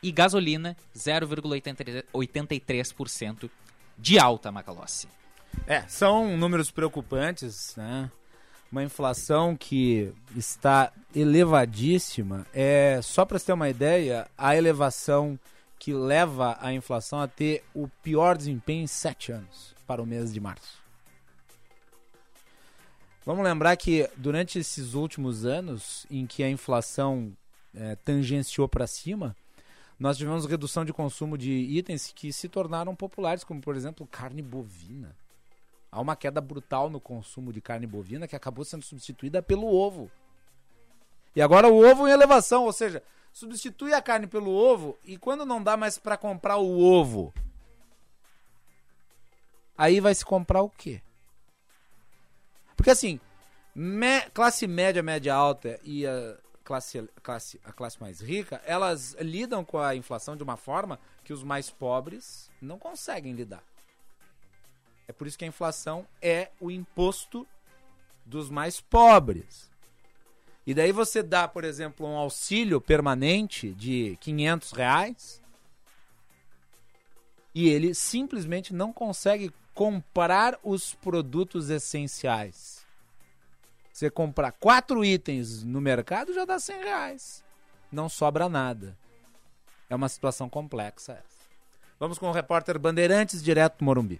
Speaker 9: e gasolina 0,83% de alta, Macalossi.
Speaker 1: É, são números preocupantes, né? Uma inflação que está elevadíssima. É só para você ter uma ideia, a elevação que leva a inflação a ter o pior desempenho em sete anos para o mês de março. Vamos lembrar que durante esses últimos anos em que a inflação é, tangenciou para cima, nós tivemos redução de consumo de itens que se tornaram populares, como por exemplo carne bovina. Há uma queda brutal no consumo de carne bovina que acabou sendo substituída pelo ovo. E agora o ovo em elevação, ou seja, substitui a carne pelo ovo e quando não dá mais para comprar o ovo, aí vai se comprar o quê? Porque assim, me, classe média, média alta e a classe, classe, a classe mais rica, elas lidam com a inflação de uma forma que os mais pobres não conseguem lidar. É por isso que a inflação é o imposto dos mais pobres. E daí você dá, por exemplo, um auxílio permanente de 500 reais e ele simplesmente não consegue comprar os produtos essenciais. Você comprar quatro itens no mercado já dá 100 reais. Não sobra nada. É uma situação complexa essa. Vamos com o repórter Bandeirantes, direto do Morumbi.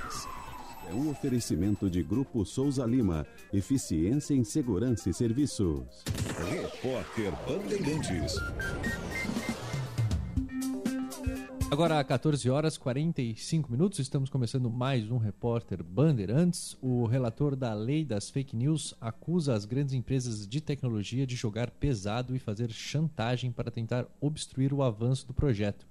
Speaker 10: É um oferecimento de Grupo Souza Lima. Eficiência em Segurança e Serviços.
Speaker 7: Repórter Bandeirantes.
Speaker 11: Agora, 14 horas 45 minutos, estamos começando mais um repórter Bandeirantes. O relator da lei das fake news acusa as grandes empresas de tecnologia de jogar pesado e fazer chantagem para tentar obstruir o avanço do projeto.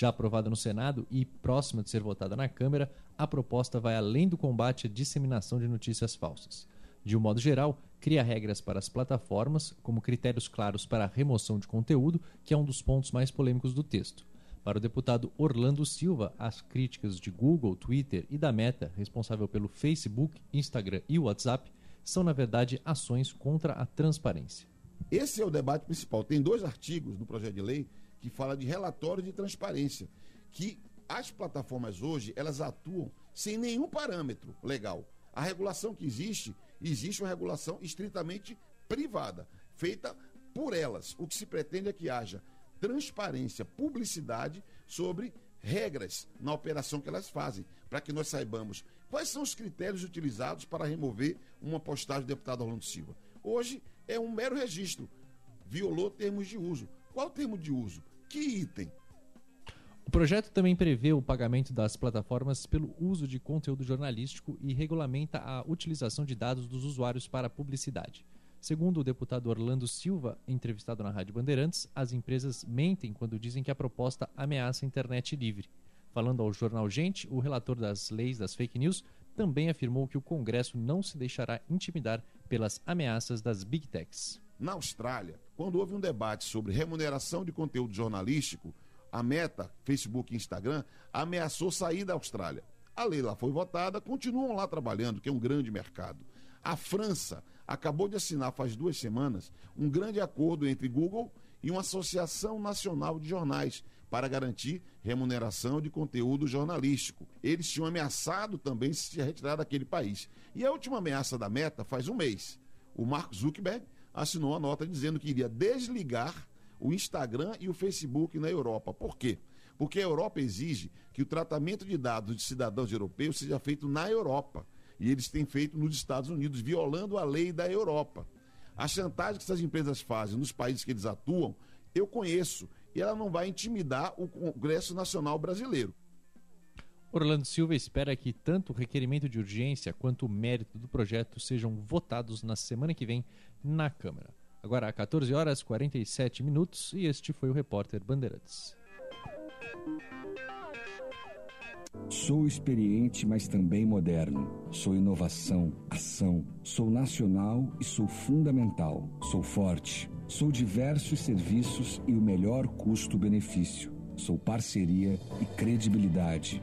Speaker 11: Já aprovada no Senado e próxima de ser votada na Câmara, a proposta vai além do combate à disseminação de notícias falsas. De um modo geral, cria regras para as plataformas, como critérios claros para a remoção de conteúdo, que é um dos pontos mais polêmicos do texto. Para o deputado Orlando Silva, as críticas de Google, Twitter e da Meta, responsável pelo Facebook, Instagram e WhatsApp, são, na verdade, ações contra a transparência.
Speaker 12: Esse é o debate principal. Tem dois artigos no projeto de lei que fala de relatório de transparência, que as plataformas hoje, elas atuam sem nenhum parâmetro legal. A regulação que existe, existe uma regulação estritamente privada, feita por elas. O que se pretende é que haja transparência, publicidade sobre regras na operação que elas fazem, para que nós saibamos quais são os critérios utilizados para remover uma postagem do deputado Orlando Silva. Hoje é um mero registro, violou termos de uso. Qual o termo de uso? Que item?
Speaker 11: O projeto também prevê o pagamento das plataformas pelo uso de conteúdo jornalístico e regulamenta a utilização de dados dos usuários para publicidade. Segundo o deputado Orlando Silva, entrevistado na Rádio Bandeirantes, as empresas mentem quando dizem que a proposta ameaça a internet livre. Falando ao jornal Gente, o relator das leis das fake news também afirmou que o Congresso não se deixará intimidar pelas ameaças das big techs.
Speaker 12: Na Austrália, quando houve um debate sobre remuneração de conteúdo jornalístico, a Meta, Facebook e Instagram, ameaçou sair da Austrália. A lei lá foi votada, continuam lá trabalhando, que é um grande mercado. A França acabou de assinar faz duas semanas um grande acordo entre Google e uma associação nacional de jornais para garantir remuneração de conteúdo jornalístico. Eles tinham ameaçado também se retirar daquele país. E a última ameaça da Meta faz um mês. O Mark Zuckerberg assinou a nota dizendo que iria desligar o Instagram e o Facebook na Europa. Por quê? Porque a Europa exige que o tratamento de dados de cidadãos europeus seja feito na Europa. E eles têm feito nos Estados Unidos, violando a lei da Europa. A chantagem que essas empresas fazem nos países que eles atuam, eu conheço. E ela não vai intimidar o Congresso Nacional Brasileiro.
Speaker 11: Orlando Silva espera que tanto o requerimento de urgência quanto o mérito do projeto sejam votados na semana que vem na Câmara. Agora, 14 horas 47 minutos, e este foi o repórter Bandeirantes.
Speaker 13: Sou experiente, mas também moderno. Sou inovação, ação. Sou nacional e sou fundamental. Sou forte. Sou diversos serviços e o melhor custo-benefício. Sou parceria e credibilidade.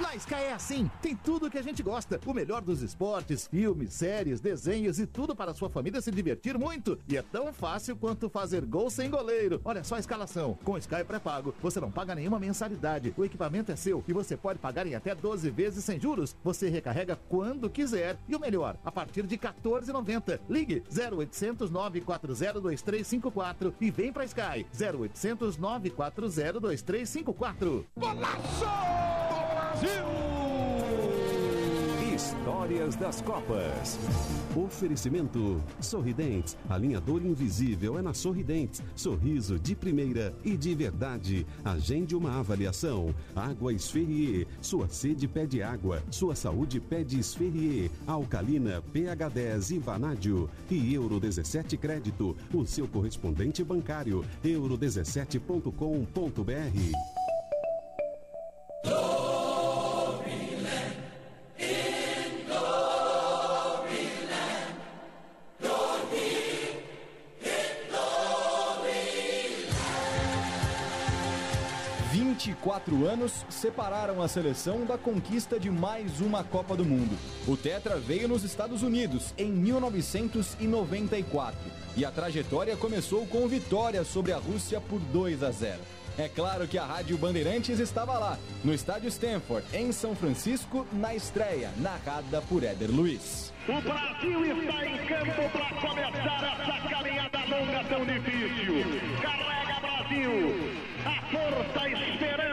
Speaker 14: La Sky é assim, tem tudo que a gente gosta. O melhor dos esportes, filmes, séries, desenhos e tudo para sua família se divertir muito. E é tão fácil quanto fazer gol sem goleiro. Olha só a escalação. Com Sky pré-pago, você não paga nenhuma mensalidade. O equipamento é seu e você pode pagar em até 12 vezes sem juros. Você recarrega quando quiser. E o melhor, a partir de 14,90. Ligue 0800 940 2354 e vem pra Sky. 0800 940 2354.
Speaker 7: Golaço! Brasil! Histórias das Copas. Oferecimento Sorridentes. Alinhador invisível é na Sorridentes. Sorriso de primeira e de verdade. Agende uma avaliação. Água Esferrier. Sua sede pede água. Sua saúde pede Esferrier. Alcalina, pH 10 e Vanádio. E Euro 17 Crédito. O seu correspondente bancário. euro17.com.br.
Speaker 15: anos separaram a seleção da conquista de mais uma Copa do Mundo. O Tetra veio nos Estados Unidos em 1994 e a trajetória começou com vitória sobre a Rússia por 2 a 0. É claro que a Rádio Bandeirantes estava lá, no estádio Stanford, em São Francisco, na estreia, narrada por Éder Luiz.
Speaker 16: O Brasil está em campo para começar essa caminhada longa tão difícil. Carrega Brasil! a força, esperança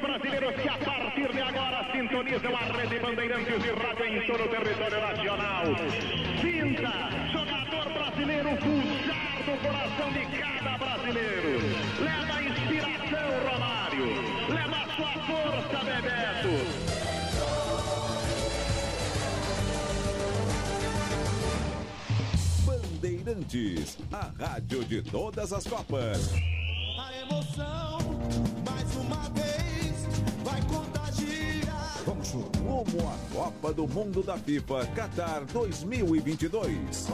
Speaker 16: de brasileiros que a partir de agora sintonizam a rede Bandeirantes de rádio em todo o território nacional. Sinta, jogador brasileiro, pulsar do coração de cada brasileiro. Leva a inspiração, Romário. Leva a sua força, Bebeto.
Speaker 7: Bandeirantes, a rádio de todas as Copas emoção, uma vez, rumo à Copa do Mundo da FIFA Qatar 2022.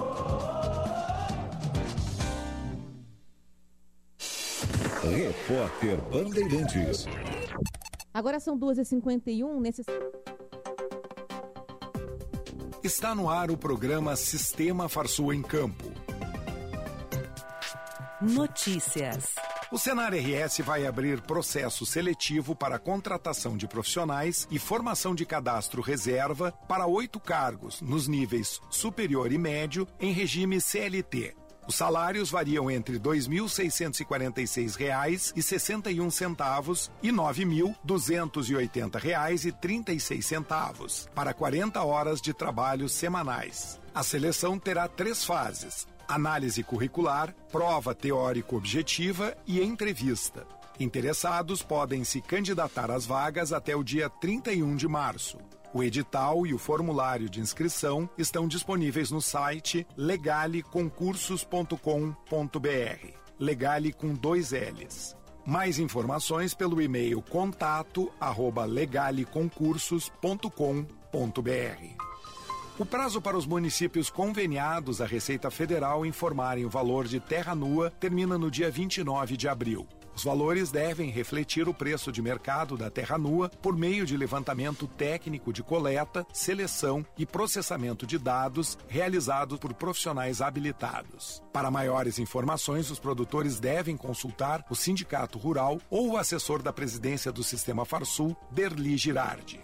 Speaker 7: Repórter Bandeirantes.
Speaker 17: Agora são 2h51 nesse.
Speaker 7: Está no ar o programa Sistema Farsul em Campo.
Speaker 17: Notícias.
Speaker 7: O Senar RS vai abrir processo seletivo para contratação de profissionais e formação de cadastro reserva para oito cargos nos níveis superior e médio em regime CLT. Os salários variam entre R$ 2.646,61 e R$ 9.280,36 para 40 horas de trabalho semanais. A seleção terá três fases: análise curricular, prova teórico-objetiva e entrevista. Interessados podem se candidatar às vagas até o dia 31 de março. O edital e o formulário de inscrição estão disponíveis no site legaleconcursos.com.br. Legale com dois L's. Mais informações pelo e-mail contato arroba legaleconcursos.com.br. O prazo para os municípios conveniados à Receita Federal informarem o valor de terra nua termina no dia 29 de abril. Os valores devem refletir o preço de mercado da terra nua por meio de levantamento técnico de coleta, seleção e processamento de dados realizado por profissionais habilitados. Para maiores informações, os produtores devem consultar o Sindicato Rural ou o assessor da presidência do Sistema Farsul, Derli Girardi.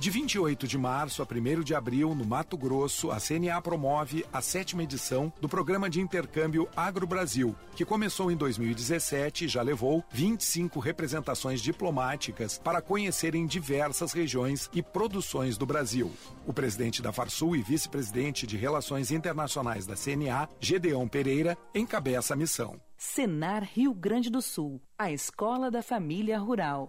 Speaker 7: De 28 de março a 1 de abril, no Mato Grosso, a CNA promove a sétima edição do Programa de Intercâmbio Agro Brasil, que começou em 2017 e já levou 25 representações diplomáticas para conhecerem diversas regiões e produções do Brasil. O presidente da Farsul e vice-presidente de Relações Internacionais da CNA, Gedeão Pereira, encabeça a missão.
Speaker 17: Senar Rio Grande do Sul, a escola da família rural.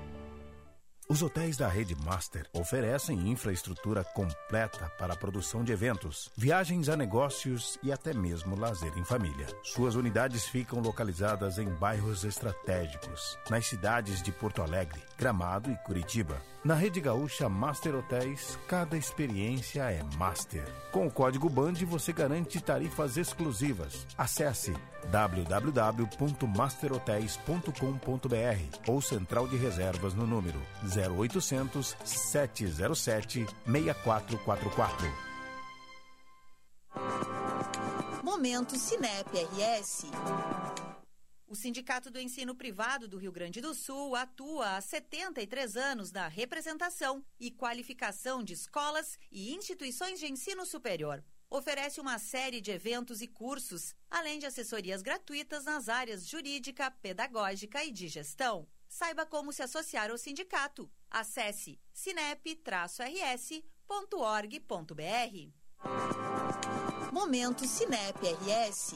Speaker 18: Os hotéis da Rede Master oferecem infraestrutura completa para a produção de eventos, viagens a negócios e até mesmo lazer em família. Suas unidades ficam localizadas em bairros estratégicos, nas cidades de Porto Alegre, Gramado e Curitiba. Na Rede Gaúcha Master Hotéis, cada experiência é master. Com o código BAND você garante tarifas exclusivas. Acesse www.masterhotels.com.br ou central de reservas no número 0800 707 6444.
Speaker 19: Momento Cinep RS. O Sindicato do Ensino Privado do Rio Grande do Sul atua há 73 anos na representação e qualificação de escolas e instituições de ensino superior. Oferece uma série de eventos e cursos, além de assessorias gratuitas nas áreas jurídica, pedagógica e de gestão. Saiba como se associar ao sindicato. Acesse sinep-rs.org.br. Momento Cinep RS.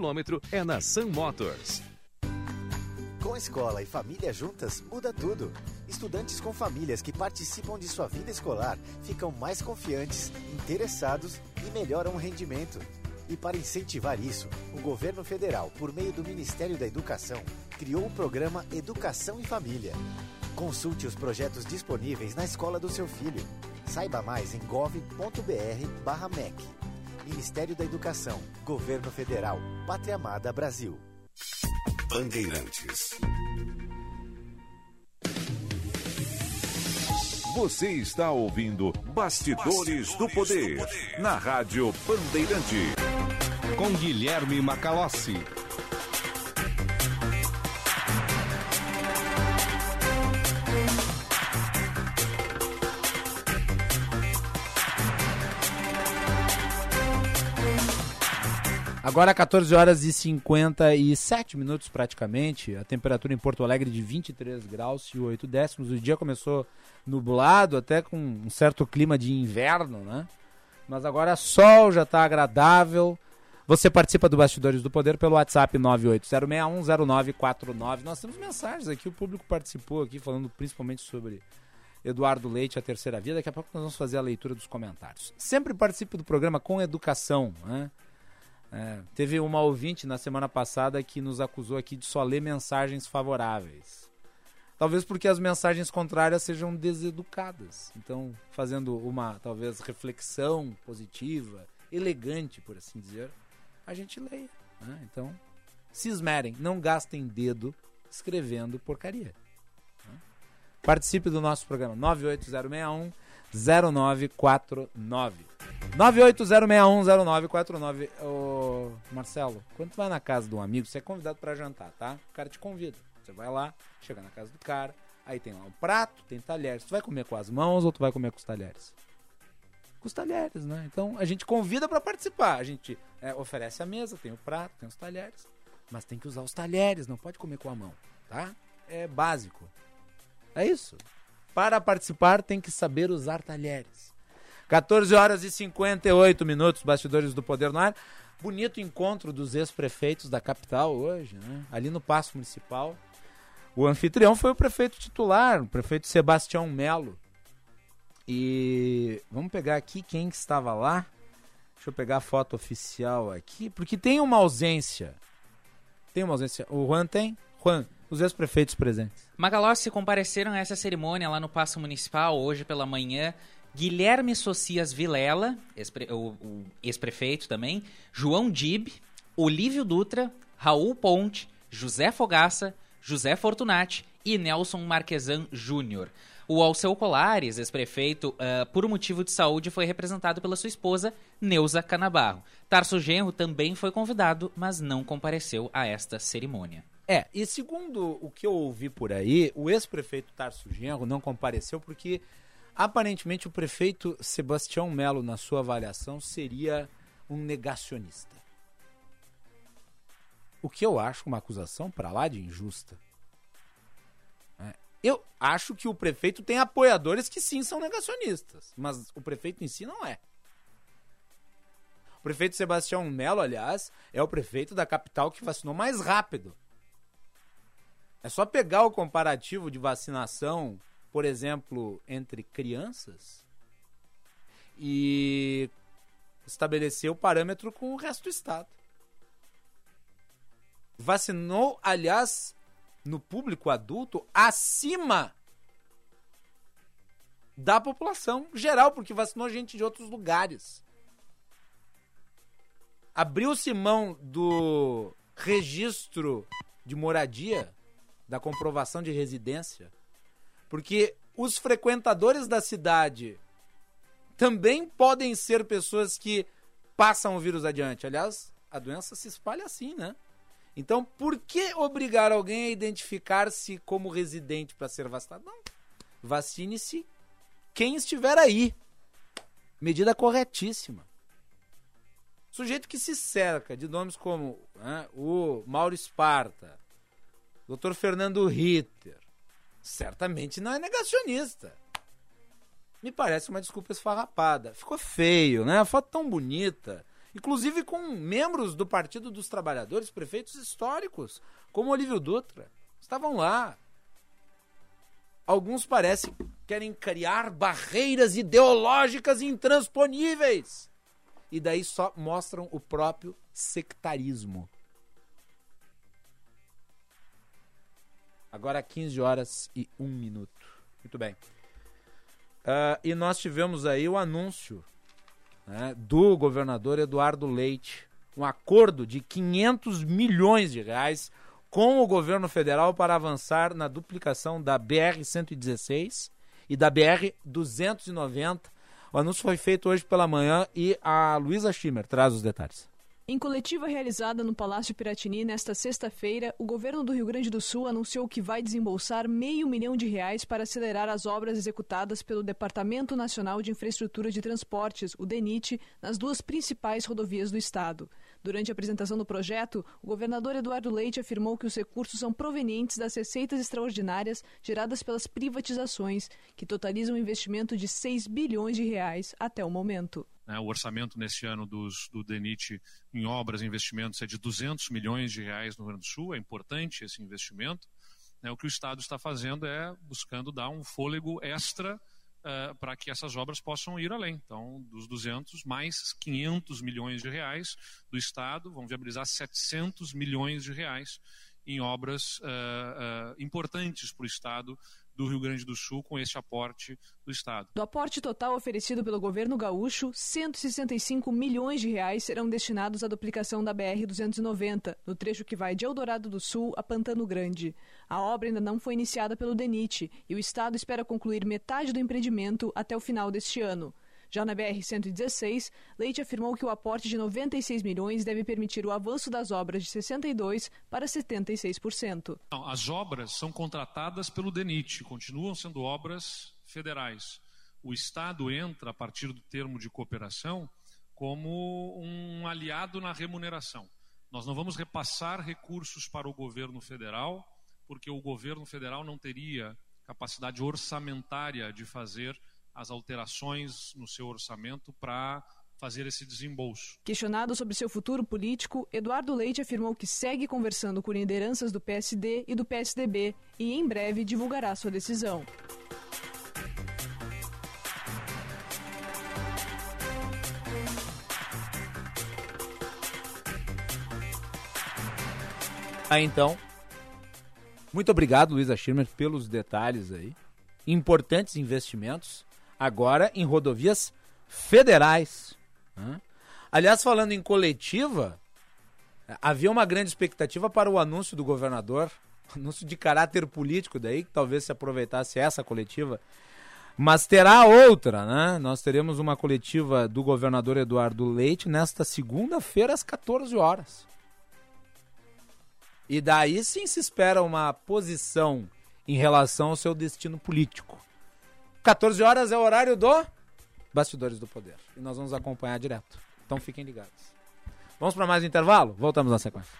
Speaker 20: quilômetro é na Sun Motors.
Speaker 21: Com escola e família juntas, muda tudo. Estudantes com famílias que participam de sua vida escolar ficam mais confiantes, interessados e melhoram o rendimento. E para incentivar isso, o governo federal, por meio do Ministério da Educação, criou o programa Educação em Família. Consulte os projetos disponíveis na escola do seu filho. Saiba mais em gov.br/mec. Ministério da Educação, Governo Federal, Pátria Amada Brasil.
Speaker 7: Bandeirantes.
Speaker 22: Você está ouvindo Bastidores, Bastidores do, poder, do Poder na Rádio Bandeirante.
Speaker 7: Com Guilherme Macalossi.
Speaker 1: Agora 14 horas e 57 minutos praticamente, a temperatura em Porto Alegre de 23 graus e 8 décimos. O dia começou nublado, até com um certo clima de inverno, né? Mas agora sol, já está agradável. Você participa do Bastidores do Poder pelo WhatsApp 980610949. Nós temos mensagens aqui, o público participou aqui falando principalmente sobre Eduardo Leite, a terceira via. Daqui a pouco nós vamos fazer a leitura dos comentários. Sempre participe do programa com educação, né? É, teve uma ouvinte na semana passada que nos acusou aqui de só ler mensagens favoráveis. Talvez porque as mensagens contrárias sejam deseducadas. Então, fazendo uma, talvez, reflexão positiva, elegante, por assim dizer, a gente leia. Né? Então, se esmerem, não gastem dedo escrevendo porcaria. Né? Participe do nosso programa 98061 0949. 980610949. Ô, Marcelo, quando tu vai na casa de um amigo, você é convidado para jantar, tá? O cara te convida. Você vai lá, chega na casa do cara, aí tem lá um prato, tem talheres. Tu vai comer com as mãos ou tu vai comer com os talheres? Com os talheres, né? Então a gente convida para participar. A gente é, oferece a mesa, tem o prato, tem os talheres. Mas tem que usar os talheres, não pode comer com a mão, tá? É básico. É isso. Para participar, tem que saber usar talheres. 14 horas e 58 minutos, bastidores do Poder no ar. Bonito encontro dos ex-prefeitos da capital hoje, né? Ali no Paço Municipal. O anfitrião foi o prefeito titular, o prefeito Sebastião Melo. E vamos pegar aqui quem que estava lá. Deixa eu pegar a foto oficial aqui, porque tem uma ausência. Tem uma ausência. O Juan tem? Juan, os ex-prefeitos presentes.
Speaker 9: Magalhães compareceram a essa cerimônia lá no Paço Municipal hoje pela manhã. Guilherme Socias Vilela, o ex-prefeito também, João Dib, Olívio Dutra, Raul Ponte, José Fogaça, José Fortunati e Nelson Marquesan Júnior. O Alceu Colares, ex-prefeito, uh, por motivo de saúde, foi representado pela sua esposa, Neuza Canabarro. Tarso Genro também foi convidado, mas não compareceu a esta cerimônia.
Speaker 1: É, e segundo o que eu ouvi por aí, o ex-prefeito Tarso Genro não compareceu porque aparentemente o prefeito Sebastião Melo, na sua avaliação, seria um negacionista. O que eu acho uma acusação para lá de injusta. Eu acho que o prefeito tem apoiadores que sim são negacionistas, mas o prefeito em si não é. O prefeito Sebastião Melo, aliás, é o prefeito da capital que vacinou mais rápido. É só pegar o comparativo de vacinação, por exemplo, entre crianças e estabelecer o parâmetro com o resto do estado. Vacinou, aliás, no público adulto acima da população geral, porque vacinou gente de outros lugares. Abriu-se mão do registro de moradia, da comprovação de residência, porque os frequentadores da cidade também podem ser pessoas que passam o vírus adiante. Aliás, a doença se espalha assim, né? Então, por que obrigar alguém a identificar-se como residente para ser vacinado? Não. Vacine-se quem estiver aí. Medida corretíssima. Sujeito que se cerca de nomes como né, o Mauro Esparta, Dr. Fernando Ritter, certamente não é negacionista. Me parece uma desculpa esfarrapada. Ficou feio, né? A foto tão bonita inclusive com membros do Partido dos Trabalhadores, prefeitos históricos, como Olívio Dutra. Estavam lá. Alguns parecem querem criar barreiras ideológicas intransponíveis. E daí só mostram o próprio sectarismo. Agora 15 horas e 1 minuto. Muito bem. Uh, e nós tivemos aí o anúncio né, do governador Eduardo Leite, um acordo de 500 milhões de reais com o governo federal para avançar na duplicação da BR-116 e da BR-290. O anúncio foi feito hoje pela manhã e a Luísa Schimmer traz os detalhes.
Speaker 23: Em coletiva realizada no Palácio Piratini nesta sexta-feira, o governo do Rio Grande do Sul anunciou que vai desembolsar meio milhão de reais para acelerar as obras executadas pelo Departamento Nacional de Infraestrutura de Transportes, o DENIT, nas duas principais rodovias do estado. Durante a apresentação do projeto, o governador Eduardo Leite afirmou que os recursos são provenientes das receitas extraordinárias geradas pelas privatizações, que totalizam um investimento de 6 bilhões de reais até o momento.
Speaker 24: Né, o orçamento neste ano dos, do DENIT em obras e investimentos é de 200 milhões de reais no Rio Grande do Sul, é importante esse investimento. Né, o que o Estado está fazendo é buscando dar um fôlego extra uh, para que essas obras possam ir além. Então, dos 200, mais 500 milhões de reais do Estado, vão viabilizar 700 milhões de reais em obras uh, uh, importantes para o Estado do Rio Grande do Sul com este aporte do Estado.
Speaker 23: Do aporte total oferecido pelo governo gaúcho, 165 milhões de reais serão destinados à duplicação da BR-290, no trecho que vai de Eldorado do Sul a Pantano Grande. A obra ainda não foi iniciada pelo DENIT e o Estado espera concluir metade do empreendimento até o final deste ano. Já na BR-116, Leite afirmou que o aporte de 96 milhões deve permitir o avanço das obras de 62% para 76%.
Speaker 24: Não, as obras são contratadas pelo DENIT, continuam sendo obras federais. O Estado entra, a partir do termo de cooperação, como um aliado na remuneração. Nós não vamos repassar recursos para o governo federal, porque o governo federal não teria capacidade orçamentária de fazer as alterações no seu orçamento para fazer esse desembolso.
Speaker 23: Questionado sobre seu futuro político, Eduardo Leite afirmou que segue conversando com lideranças do PSD e do PSDB e em breve divulgará sua decisão.
Speaker 1: Ah, então. Muito obrigado, Luísa Schirmer, pelos detalhes aí. Importantes investimentos. Agora em rodovias federais. Aliás, falando em coletiva, havia uma grande expectativa para o anúncio do governador, [laughs] anúncio de caráter político daí, que talvez se aproveitasse essa coletiva. Mas terá outra, né? Nós teremos uma coletiva do governador Eduardo Leite nesta segunda-feira às 14 horas. E daí sim se espera uma posição em relação ao seu destino político. 14 horas é o horário do Bastidores do Poder. E nós vamos acompanhar direto. Então fiquem ligados. Vamos para mais um intervalo? Voltamos na sequência.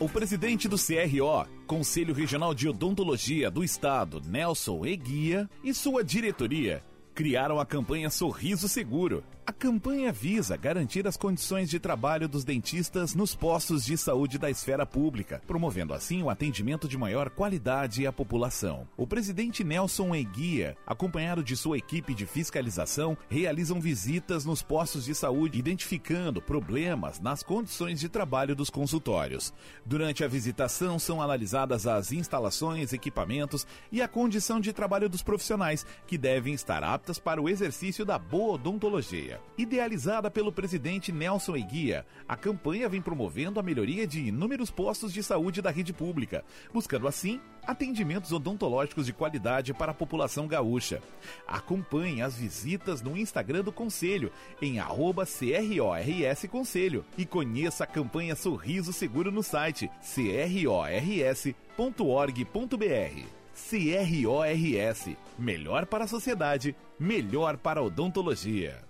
Speaker 25: O presidente do CRO, Conselho Regional de Odontologia do Estado, Nelson Eguia, e sua diretoria criaram a campanha Sorriso Seguro. A campanha visa garantir as condições de trabalho dos dentistas nos postos de saúde da esfera pública, promovendo assim o atendimento de maior qualidade à população. O presidente Nelson Eguia, acompanhado de sua equipe de fiscalização, realizam visitas nos postos de saúde, identificando problemas nas condições de trabalho dos consultórios. Durante a visitação, são analisadas as instalações, equipamentos e a condição de trabalho dos profissionais, que devem estar aptas para o exercício da boa odontologia. Idealizada pelo presidente Nelson Eguia, a campanha vem promovendo a melhoria de inúmeros postos de saúde da rede pública, buscando assim atendimentos odontológicos de qualidade para a população gaúcha. Acompanhe as visitas no Instagram do Conselho, em CRORS e conheça a campanha Sorriso Seguro no site crors.org.br. CRORS. Melhor para a sociedade, melhor para a odontologia.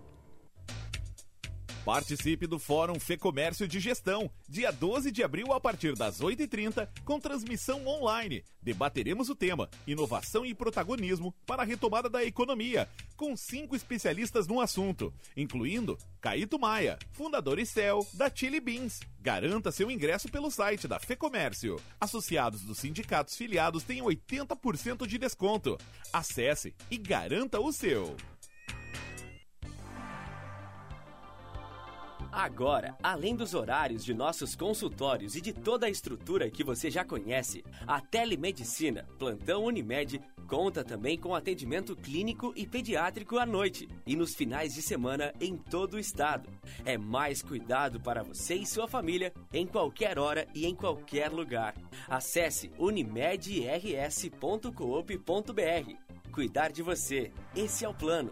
Speaker 25: Participe do Fórum Fê Comércio de Gestão, dia 12 de abril a partir das 8h30, com transmissão online. Debateremos o tema Inovação e Protagonismo para a Retomada da Economia, com cinco especialistas no assunto, incluindo Caíto Maia, fundador e CEO da Chili Beans. Garanta seu ingresso pelo site da Fê Comércio. Associados dos sindicatos filiados têm 80% de desconto. Acesse e garanta o seu.
Speaker 26: Agora, além dos horários de nossos consultórios e de toda a estrutura que você já conhece, a Telemedicina Plantão Unimed conta também com atendimento clínico e pediátrico à noite e nos finais de semana em todo o estado. É mais cuidado para você e sua família em qualquer hora e em qualquer lugar. Acesse unimedrs.coop.br. Cuidar de você. Esse é o plano.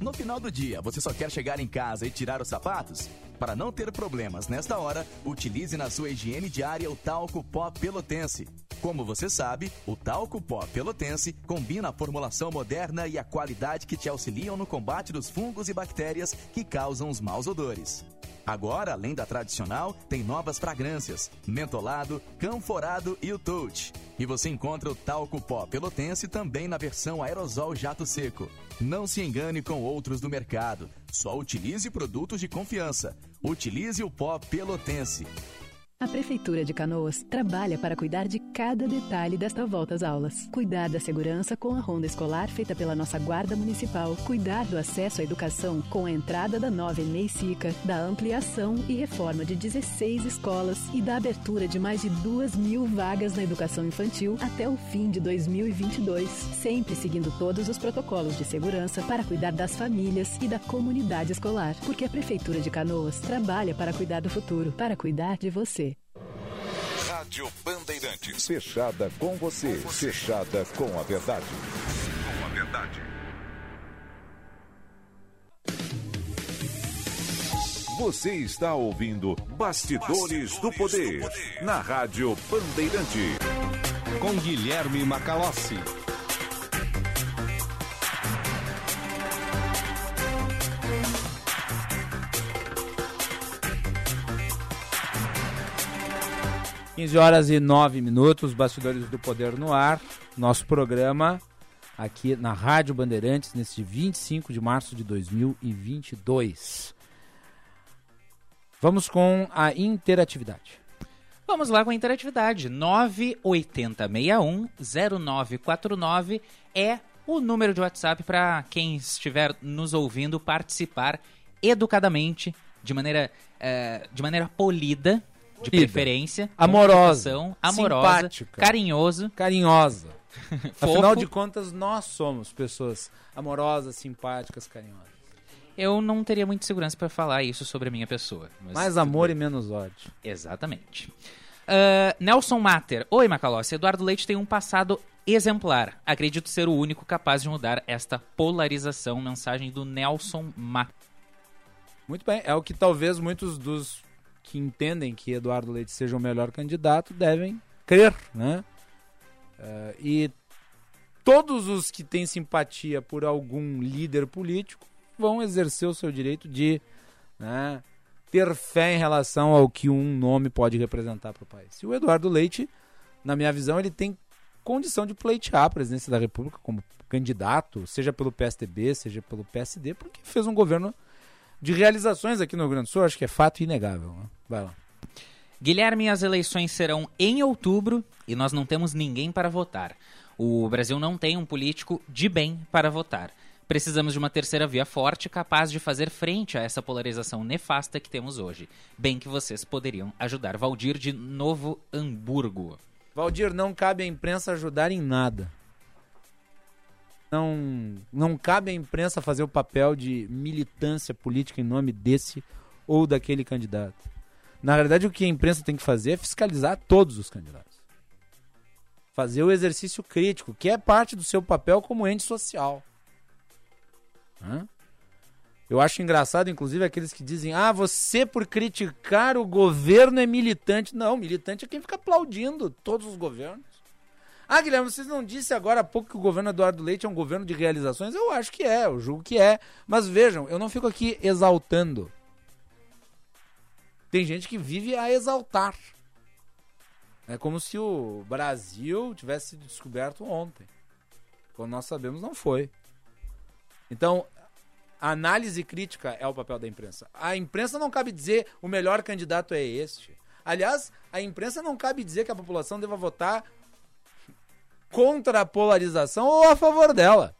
Speaker 27: No final do dia, você só quer chegar em casa e tirar os sapatos? Para não ter problemas nesta hora, utilize na sua higiene diária o talco pó pelotense. Como você sabe, o talco pó pelotense combina a formulação moderna e a qualidade que te auxiliam no combate dos fungos e bactérias que causam os maus odores. Agora, além da tradicional, tem novas fragrâncias: mentolado, canforado e o touch. E você encontra o talco pó pelotense também na versão aerosol jato seco. Não se engane com outros do mercado. Só utilize produtos de confiança. Utilize o pó pelotense.
Speaker 28: A Prefeitura de Canoas trabalha para cuidar de cada detalhe desta volta às aulas. Cuidar da segurança com a ronda escolar feita pela nossa Guarda Municipal. Cuidar do acesso à educação com a entrada da nova Enei Sica, da ampliação e reforma de 16 escolas e da abertura de mais de duas mil vagas na educação infantil até o fim de 2022. Sempre seguindo todos os protocolos de segurança para cuidar das famílias e da comunidade escolar. Porque a Prefeitura de Canoas trabalha para cuidar do futuro, para cuidar de você.
Speaker 22: Rádio Bandeirantes. Fechada com você. Fechada com a verdade. Com a verdade. Você está ouvindo Bastidores, do, Poder, na Rádio Bandeirante.
Speaker 7: Com Guilherme Macalossi.
Speaker 1: Quinze horas e nove minutos, Bastidores do Poder no ar. Nosso programa aqui na Rádio Bandeirantes, neste 25 de março de 2022. Vamos com a interatividade.
Speaker 9: Vamos lá com a interatividade. 980610949 é o número de WhatsApp para quem estiver nos ouvindo participar educadamente, de maneira, eh, de maneira polida, de
Speaker 1: Polida.
Speaker 9: preferência,
Speaker 1: Amorosa,
Speaker 9: amorosa,
Speaker 1: simpática.
Speaker 9: carinhoso,
Speaker 1: Carinhosa. [laughs] Afinal de contas, nós somos pessoas amorosas, simpáticas, carinhosas.
Speaker 9: Eu não teria muita segurança para falar isso sobre a minha pessoa. mas
Speaker 1: Mais amor
Speaker 9: bem.
Speaker 1: e menos ódio.
Speaker 9: Exatamente. Ah, Nelson Mater. Oi, Macalossi. Eduardo Leite tem um passado exemplar. Acredito ser o único capaz de mudar esta polarização. Mensagem do Nelson Mater.
Speaker 1: Muito bem, é o que talvez muitos dos que entendem que Eduardo Leite seja o melhor candidato devem crer, né? Eh, e todos os que têm simpatia por algum líder político vão exercer o seu direito de né, ter fé em relação ao que um nome pode representar para o país. E o Eduardo Leite, na minha visão, ele tem condição de pleitear a presidência da República como candidato, seja pelo PSDB, seja pelo PSD, porque fez um governo de realizações aqui no Rio Grande do Sul, acho que é fato inegável. Né? Vai lá.
Speaker 9: Guilherme, as eleições serão em outubro e nós não temos ninguém para votar. O Brasil não tem um político de bem para votar. Precisamos de uma terceira via forte capaz de fazer frente a essa polarização nefasta que temos hoje. Bem que vocês poderiam ajudar. Valdir de Novo Hamburgo.
Speaker 1: Valdir, não cabe à imprensa ajudar em nada. Não, não cabe à imprensa fazer o papel de militância política em nome desse ou daquele candidato. Na verdade, o que a imprensa tem que fazer é fiscalizar todos os candidatos. Fazer o exercício crítico, que é parte do seu papel como ente social. Hã? Eu acho engraçado, inclusive, aqueles que dizem: ah, você por criticar o governo é militante. Não, militante é quem fica aplaudindo todos os governos. Ah, Guilherme, vocês não disse agora há pouco que o governo Eduardo Leite é um governo de realizações? Eu acho que é, eu julgo que é. Mas vejam, eu não fico aqui exaltando. Tem gente que vive a exaltar. É como se o Brasil tivesse descoberto ontem. Quando nós sabemos, não foi. Então, análise crítica é o papel da imprensa. A imprensa não cabe dizer o melhor candidato é este. Aliás, a imprensa não cabe dizer que a população deva votar contra a polarização ou a favor dela.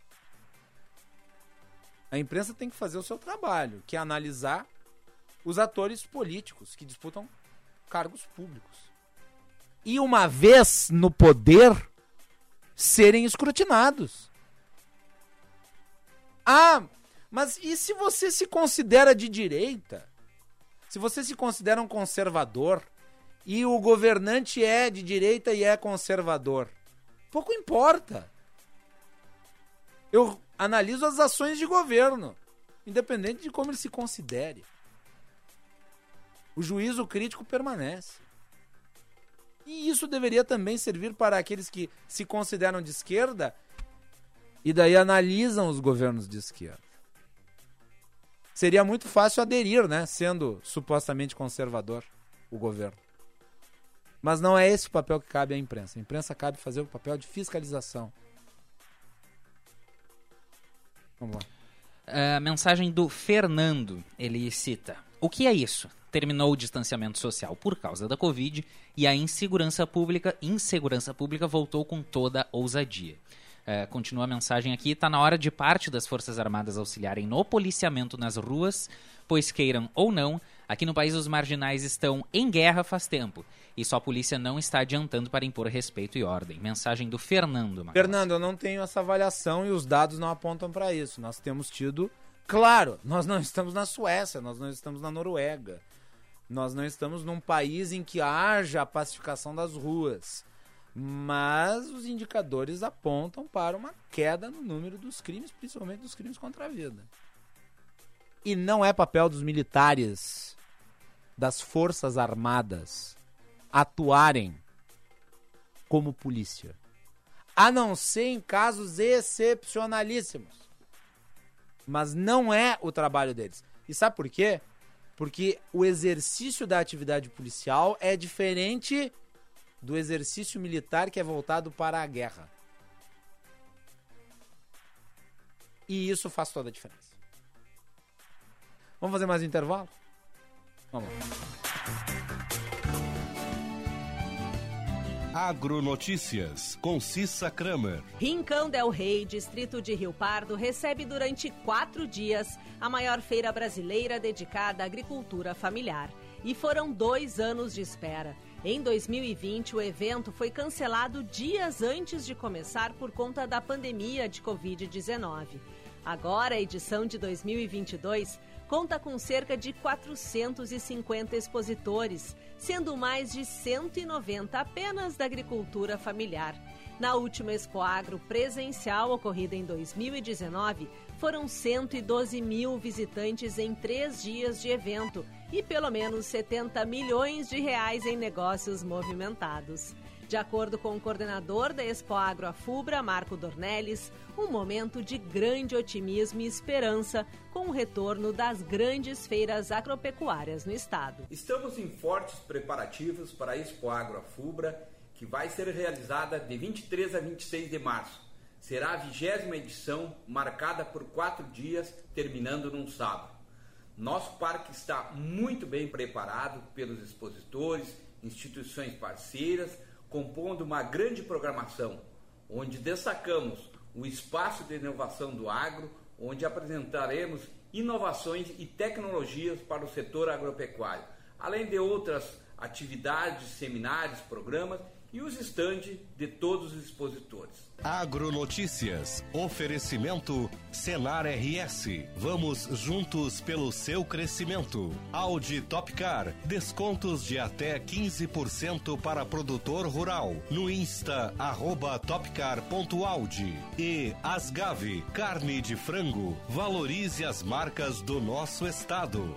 Speaker 1: A imprensa tem que fazer o seu trabalho, que é analisar os atores políticos que disputam cargos públicos. E uma vez no poder, serem escrutinados. Ah, mas e se você se considera de direita? Se você se considera um conservador e o governante é de direita e é conservador, pouco importa. Eu analiso as ações de governo, independente de como ele se considere. O juízo crítico permanece. E isso deveria também servir para aqueles que se consideram de esquerda e daí analisam os governos de esquerda. Seria muito fácil aderir, né, sendo supostamente conservador o governo. Mas não é esse o papel que cabe à imprensa. A imprensa cabe fazer o papel de fiscalização. Vamos lá.
Speaker 9: A mensagem do Fernando, ele cita: O que é isso? terminou o distanciamento social por causa da Covid e a insegurança pública, insegurança pública voltou com toda ousadia. É, continua a mensagem aqui: está na hora de parte das Forças Armadas auxiliarem no policiamento nas ruas, pois queiram ou não, aqui no país os marginais estão em guerra faz tempo e só a polícia não está adiantando para impor respeito e ordem. Mensagem do Fernando. Magalhães.
Speaker 1: Fernando, eu não tenho essa avaliação e os dados não apontam para isso. Nós temos tido, claro, nós não estamos na Suécia, nós não estamos na Noruega. Nós não estamos num país em que haja a pacificação das ruas. Mas os indicadores apontam para uma queda no número dos crimes, principalmente dos crimes contra a vida. E não é papel dos militares, das forças armadas, atuarem como polícia. A não ser em casos excepcionalíssimos. Mas não é o trabalho deles. E sabe por quê? Porque o exercício da atividade policial é diferente do exercício militar que é voltado para a guerra. E isso faz toda a diferença. Vamos fazer mais um intervalo? Vamos
Speaker 7: Agronotícias, com Cissa Kramer.
Speaker 29: Rincão del Rei, distrito de Rio Pardo, recebe durante quatro dias a maior feira brasileira dedicada à agricultura familiar. E foram dois anos de espera. Em 2020, o evento foi cancelado dias antes de começar por conta da pandemia de Covid-19. Agora, a edição de 2022 conta com cerca de 450 expositores, sendo mais de 190 apenas da agricultura familiar. Na última Expo Agro presencial ocorrida em 2019, foram 112 mil visitantes em três dias de evento e pelo menos 70 milhões de reais em negócios movimentados. De acordo com o coordenador da Expo Agro Afubra, Marco Dornelles, um momento de grande otimismo e esperança com o retorno das grandes feiras agropecuárias no estado.
Speaker 30: Estamos em fortes preparativos para a Expo Agro Afubra, que vai ser realizada de 23 a 26 de março. Será a vigésima edição, marcada por quatro dias, terminando num sábado. Nosso parque está muito bem preparado pelos expositores, instituições parceiras, compondo uma grande programação, onde destacamos o espaço de inovação do agro, onde apresentaremos inovações e tecnologias para o setor agropecuário, além de outras atividades, seminários, programas e os estandes de todos os expositores.
Speaker 7: Agronotícias. Oferecimento Senar RS. Vamos juntos pelo seu crescimento. Audi Topcar. Descontos de até 15% para produtor rural. No Insta, arroba topcar.audi. E Asgave. Carne de frango. Valorize as marcas do nosso estado.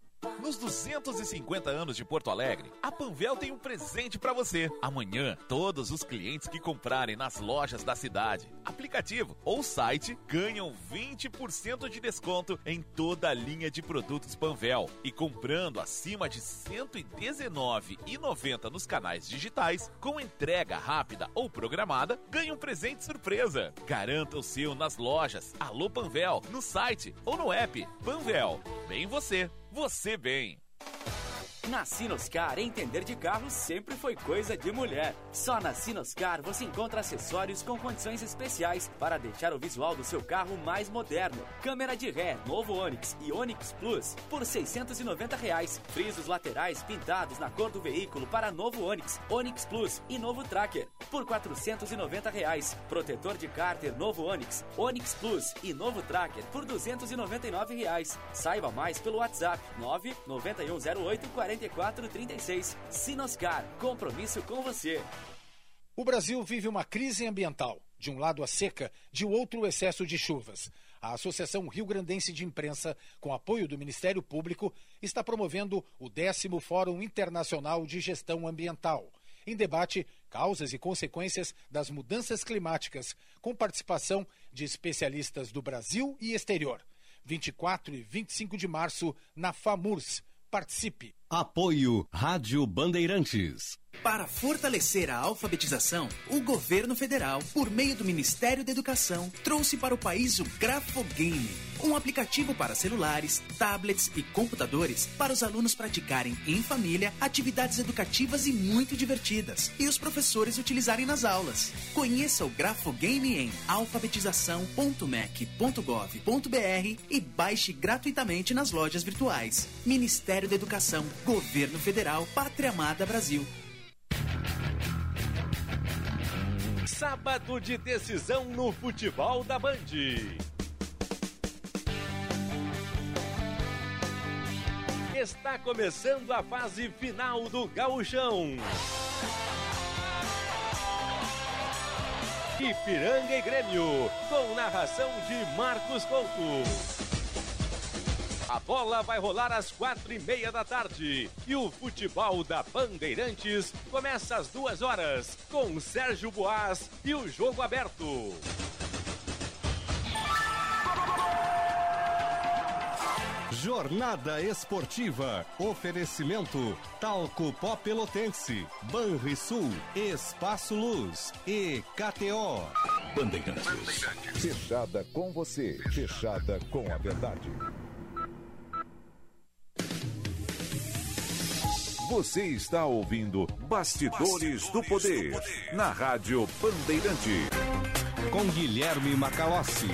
Speaker 25: Nos 250 anos de Porto Alegre, a Panvel tem um presente para você. Amanhã, todos os clientes que comprarem nas lojas da cidade, aplicativo ou site ganham 20% de desconto em toda a linha de produtos Panvel. E comprando acima de R$ 119,90 nos canais digitais, com entrega rápida ou programada, ganha um presente surpresa. Garanta o seu nas lojas Alô Panvel, no site ou no app. Panvel, bem você você bem.
Speaker 26: Na Sinoscar, entender de carro sempre foi coisa de mulher. Só na Sinoscar você encontra acessórios com condições especiais para deixar o visual do seu carro mais moderno. Câmera de ré, novo Onix e Onix Plus por 690 reais. Frisos laterais pintados na cor do veículo para novo Onix, Onix Plus e novo Tracker por 490 reais. Protetor de cárter novo Onix, Onix Plus e novo Tracker por 299 reais. Saiba mais pelo WhatsApp 99108 40 4436. Sinoscar, compromisso com você.
Speaker 31: O Brasil vive uma crise ambiental. De um lado a seca, de outro o excesso de chuvas. a Associação Rio Grandense de Imprensa, com apoio do Ministério Público, está promovendo o décimo Fórum Internacional de Gestão Ambiental. Em debate, causas e consequências das mudanças climáticas, com participação de especialistas do Brasil e exterior. 24 e 25 de março, na FAMURS. Participe!
Speaker 7: Apoio Rádio Bandeirantes.
Speaker 32: Para fortalecer a alfabetização, o governo federal, por meio do Ministério da Educação, trouxe para o país o Grafogame, um aplicativo para celulares, tablets e computadores para os alunos praticarem em família atividades educativas e muito divertidas e os professores utilizarem nas aulas. Conheça o Grafogame em alfabetização.mec.gov.br e baixe gratuitamente nas lojas virtuais. Ministério da Educação, Governo Federal, Pátria Amada Brasil.
Speaker 33: Sábado de decisão no futebol da Band. Está começando a fase final do Gauchão. Ipiranga e Grêmio, com narração de Marcos Couto. A bola vai rolar às quatro e meia da tarde. E o futebol da Bandeirantes começa às duas horas, com Sérgio Boas e o jogo aberto.
Speaker 7: Jornada Esportiva. Oferecimento Talco Pó Pelotense, Banrisul, Espaço Luz e KTO.
Speaker 22: Bandeirantes. Fechada com você, fechada com a verdade. Você está ouvindo Bastidores, Bastidores do, poder, do, Poder, na Rádio Bandeirante.
Speaker 7: Com Guilherme Macalossi.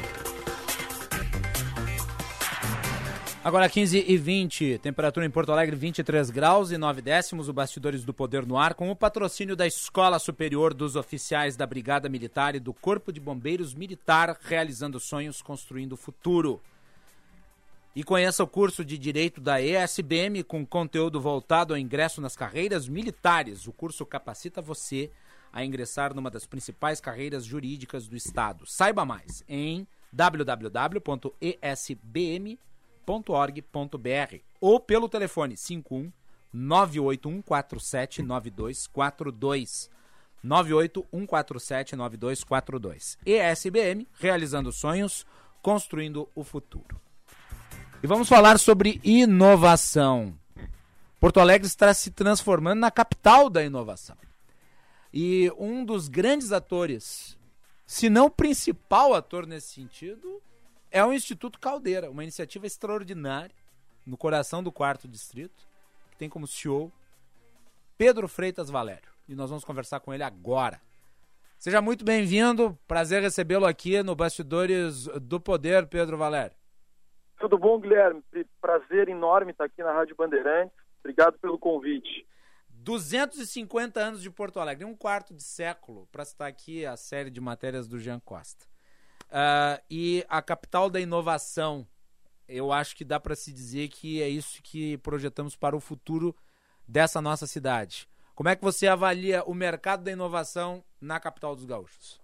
Speaker 1: Agora 15 e 20, temperatura em Porto Alegre 23 graus e 9 décimos, o Bastidores do Poder no ar, com o patrocínio da Escola Superior dos Oficiais da Brigada Militar e do Corpo de Bombeiros Militar, realizando sonhos, construindo o futuro. E conheça o curso de Direito da ESBM com conteúdo voltado ao ingresso nas carreiras militares. O curso capacita você a ingressar numa das principais carreiras jurídicas do Estado. Saiba mais em www.esbm.org.br ou pelo telefone 51 98147 9242. 981479242. ESBM, realizando sonhos, construindo o futuro. E vamos falar sobre inovação. Porto Alegre está se transformando na capital da inovação. E um dos grandes atores, se não o principal ator nesse sentido, é o Instituto Caldeira, uma iniciativa extraordinária no coração do quarto distrito, que tem como CEO Pedro Freitas Valério. E nós vamos conversar com ele agora. Seja muito bem-vindo, prazer recebê-lo aqui no Bastidores do Poder, Pedro Valério.
Speaker 34: Tudo bom, Guilherme? Prazer enorme estar aqui na Rádio Bandeirantes. Obrigado pelo convite.
Speaker 1: 250 anos de Porto Alegre, um quarto de século, para citar aqui a série de matérias do Jean Costa. Uh, e a capital da inovação, eu acho que dá para se dizer que é isso que projetamos para o futuro dessa nossa cidade. Como é que você avalia o mercado da inovação na capital dos gaúchos?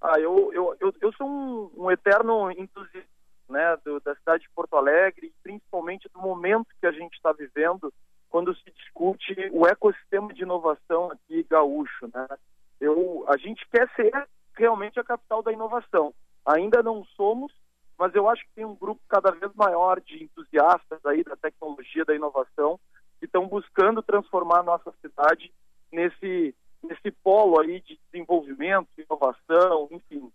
Speaker 34: Ah, eu, eu, eu, eu sou um, um eterno entusiasta né, do, da cidade de Porto Alegre, principalmente do momento que a gente está vivendo, quando se discute o ecossistema de inovação aqui gaúcho. Né? Eu, a gente quer ser realmente a capital da inovação. Ainda não somos, mas eu acho que tem um grupo cada vez maior de entusiastas aí da tecnologia, da inovação, que estão buscando transformar a nossa cidade nesse, nesse polo aí de desenvolvimento, inovação, enfim,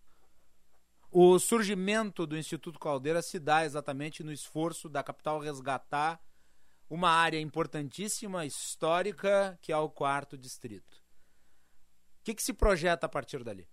Speaker 1: o surgimento do Instituto Caldeira se dá exatamente no esforço da capital resgatar uma área importantíssima, histórica, que é o quarto distrito. O que, que se projeta a partir dali?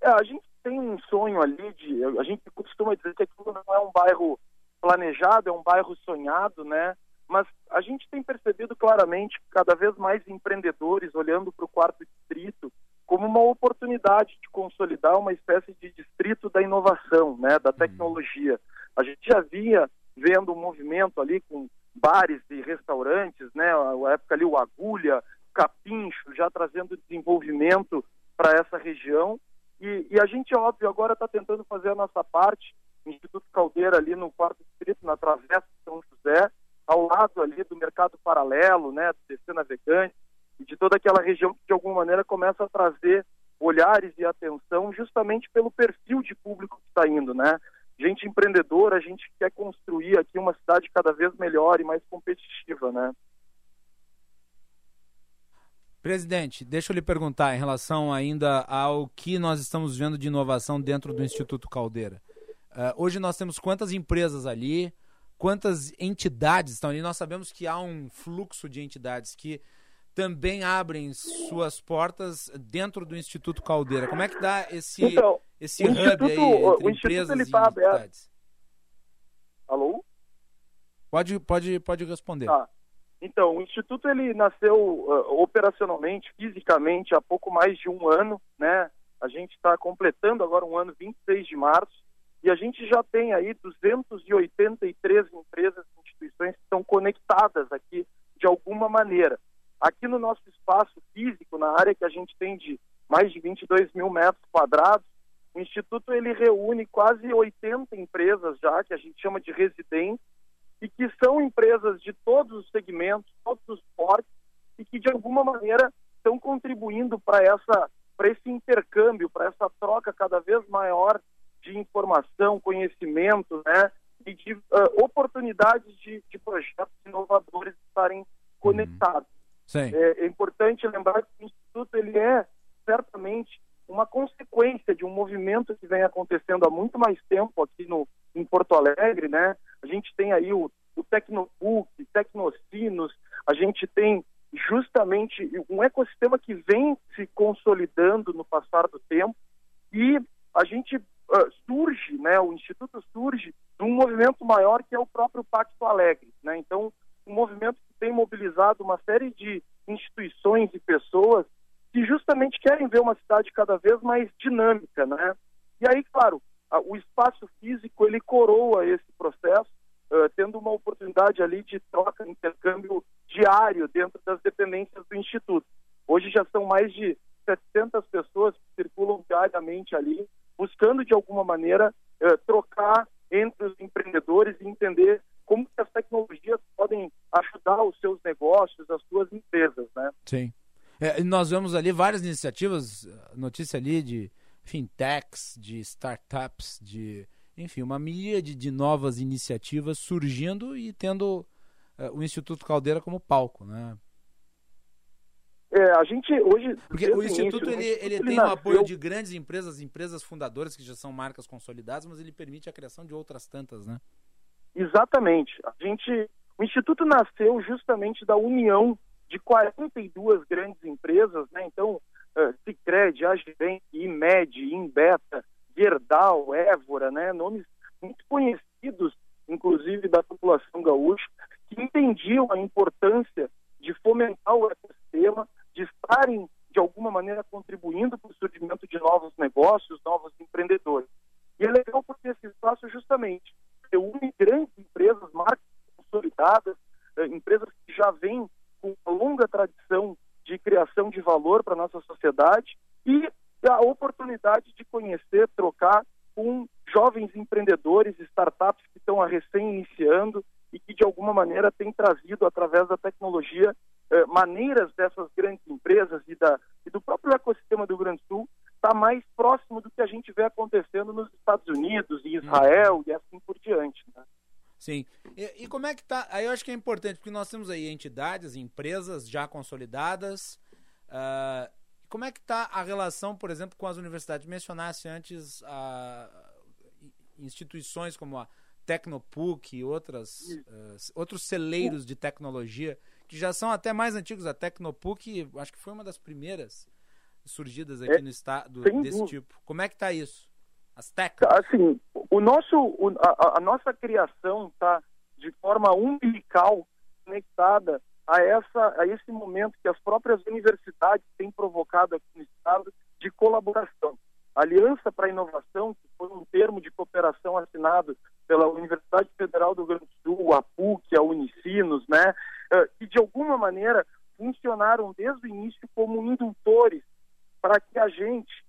Speaker 34: É, a gente tem um sonho ali de. A gente costuma dizer que aquilo não é um bairro planejado, é um bairro sonhado, né? Mas a gente tem percebido claramente cada vez mais empreendedores olhando para o quarto distrito como uma oportunidade de consolidar uma espécie de distrito da inovação, né, da tecnologia. A gente já vinha vendo um movimento ali com bares e restaurantes, né, a época ali o Agulha, Capincho, já trazendo desenvolvimento para essa região. E, e a gente, óbvio, agora está tentando fazer a nossa parte, Instituto Caldeira ali no quarto distrito, na Travessa de São José, ao lado ali do mercado paralelo, né, do DC Navegante, e de toda aquela região que de alguma maneira começa a trazer olhares e atenção justamente pelo perfil de público que está indo, né? Gente empreendedora, a gente quer construir aqui uma cidade cada vez melhor e mais competitiva, né?
Speaker 1: Presidente, deixa eu lhe perguntar em relação ainda ao que nós estamos vendo de inovação dentro do Instituto Caldeira. Uh, hoje nós temos quantas empresas ali, quantas entidades estão ali. Nós sabemos que há um fluxo de entidades que também abrem suas portas dentro do Instituto Caldeira. Como é que dá esse, então, esse hub aí entre empresas e tá entidades?
Speaker 34: Alô?
Speaker 1: Pode, pode, pode responder.
Speaker 34: Ah, então, o Instituto ele nasceu uh, operacionalmente, fisicamente, há pouco mais de um ano, né? A gente está completando agora um ano, 26 de março, e a gente já tem aí 283 empresas e instituições que estão conectadas aqui de alguma maneira. Aqui no nosso espaço físico, na área que a gente tem de mais de 22 mil metros quadrados, o Instituto ele reúne quase 80 empresas já, que a gente chama de residentes, e que são empresas de todos os segmentos, todos os portes, e que de alguma maneira estão contribuindo para essa para esse intercâmbio, para essa troca cada vez maior de informação, conhecimento, né, e de uh, oportunidades de, de, projetos inovadores estarem uhum. conectados.
Speaker 1: É,
Speaker 34: é, importante lembrar que o Instituto ele é certamente uma consequência de um movimento que vem acontecendo há muito mais tempo aqui no, em Porto Alegre, né? A gente tem aí o, o Tecnobook, Tecnocinos, a gente tem justamente um ecossistema que vem se consolidando no passar do tempo e a gente uh, surge, né? O Instituto surge de um movimento maior que é o próprio Pacto Alegre, né? Então, um movimento tem mobilizado uma série de instituições e pessoas que justamente querem ver uma cidade cada vez mais dinâmica, né? E aí, claro, o espaço físico ele coroa esse processo, uh, tendo uma oportunidade ali de troca, intercâmbio diário dentro das dependências do instituto. Hoje já são mais de 700 pessoas que circulam diariamente ali, buscando de alguma maneira uh, trocar entre os empreendedores e entender como que as tecnologias podem ajudar os seus negócios, as suas empresas, né?
Speaker 1: Sim. É, nós vemos ali várias iniciativas, notícia ali de fintechs, de startups, de enfim, uma míriade de novas iniciativas surgindo e tendo uh, o Instituto Caldeira como palco, né?
Speaker 34: É, a gente hoje.
Speaker 1: Porque o Instituto, ele, ele, ele tem nasceu... o apoio de grandes empresas, empresas fundadoras que já são marcas consolidadas, mas ele permite a criação de outras tantas, né?
Speaker 34: Exatamente. A gente, o Instituto nasceu justamente da união de 42 grandes empresas, né? Então, uh, Cicred, Agibank, Imed, Imbeta, Gerdau, Évora, né? Nomes muito conhecidos, inclusive da população gaúcha, que entendiam a importância de fomentar o ecossistema, de estarem de alguma maneira contribuindo para o surgimento de novos negócios, novos empreendedores. E é legal porque esse espaço justamente reúne grandes empresas, marcas consolidadas, eh, empresas que já vêm com uma longa tradição de criação de valor para a nossa sociedade e a oportunidade de conhecer, trocar com jovens empreendedores, startups que estão recém iniciando e que de alguma maneira têm trazido através da tecnologia eh, maneiras dessas grandes empresas e, da, e do próprio ecossistema do Grande Sul estar tá mais próximo do que a gente vê acontecendo nos Estados Unidos, em Israel e assim por diante. Né?
Speaker 1: Sim. E, e, como é que tá? Aí eu acho que é importante, porque nós temos aí entidades, empresas já consolidadas. Uh, como é que está a relação, por exemplo, com as universidades? Mencionasse antes uh, instituições como a Tecnopuc e outras, uh, outros celeiros de tecnologia, que já são até mais antigos. A Tecnopuc, acho que foi uma das primeiras surgidas aqui é, no estado desse dúvida. tipo. Como é que está isso? As técnicas?
Speaker 34: Assim, o nosso, a, a, nossa criação está de forma umbilical conectada a, essa, a esse momento que as próprias universidades têm provocado aqui no estado de colaboração. Aliança para a Inovação, que foi um termo de cooperação assinado pela Universidade Federal do Rio Grande do Sul, a PUC, a Unicinos, né, eh, que de alguma maneira funcionaram desde o início como indutores para que a gente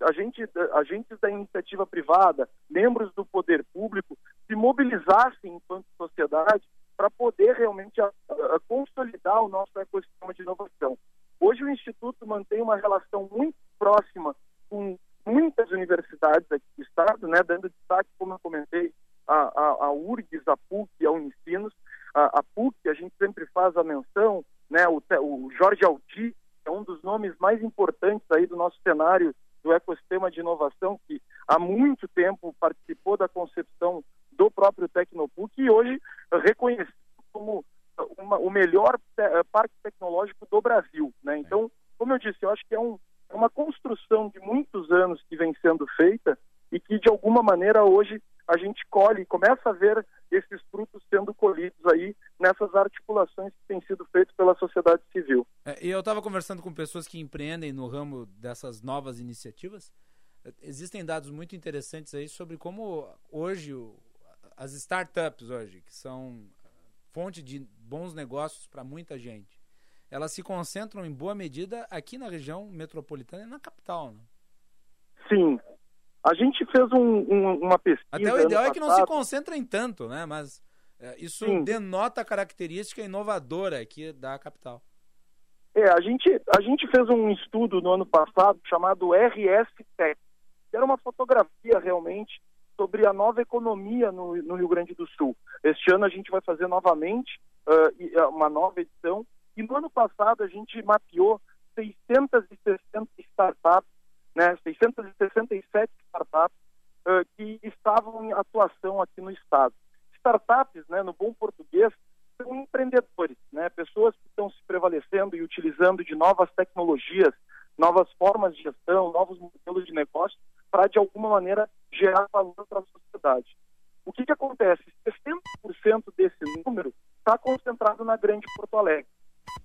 Speaker 34: agentes, agentes da iniciativa privada, membros do poder público, se mobilizassem enquanto sociedade para poder realmente a, a, consolidar o nosso ecossistema de inovação. Hoje o Instituto mantém uma relação muito próxima com muitas universidades aqui do Estado, né, dando destaque, como eu comentei, a, a, a URGS, a PUC a Unicinos. A, a PUC, a gente sempre faz a menção, né, o, o Jorge Alti, é um dos nomes mais importantes aí do nosso cenário do ecossistema de inovação, que há muito tempo participou da concepção do próprio Tecnopuc e hoje reconhecido como uma, o melhor eh, parque tecnológico do Brasil. Né? Então, como eu disse, eu acho que é, um, é uma construção de muitos anos que vem sendo feita e que, de alguma maneira, hoje a gente colhe, começa a ver esses frutos sendo colhidos aí nessas articulações que têm sido feitas pela sociedade civil.
Speaker 1: É, e eu estava conversando com pessoas que empreendem no ramo dessas novas iniciativas. Existem dados muito interessantes aí sobre como hoje as startups hoje, que são fonte de bons negócios para muita gente, elas se concentram em boa medida aqui na região metropolitana e na capital. Né?
Speaker 34: Sim, a gente fez um, um, uma pesquisa.
Speaker 1: Até o ideal é que não se concentrem tanto, né? Mas é, isso Sim. denota a característica inovadora aqui da capital.
Speaker 34: É, a gente, a gente fez um estudo no ano passado chamado RS Tech, que era uma fotografia realmente sobre a nova economia no, no Rio Grande do Sul. Este ano a gente vai fazer novamente uh, uma nova edição. E no ano passado a gente mapeou 660 startups né, 667 startups uh, que estavam em atuação aqui no estado. Startups, né, no bom português, são empreendedores, né, pessoas que estão se prevalecendo e utilizando de novas tecnologias, novas formas de gestão, novos modelos de negócio para, de alguma maneira, gerar valor para a sociedade. O que, que acontece? 60% desse número está concentrado na Grande Porto Alegre.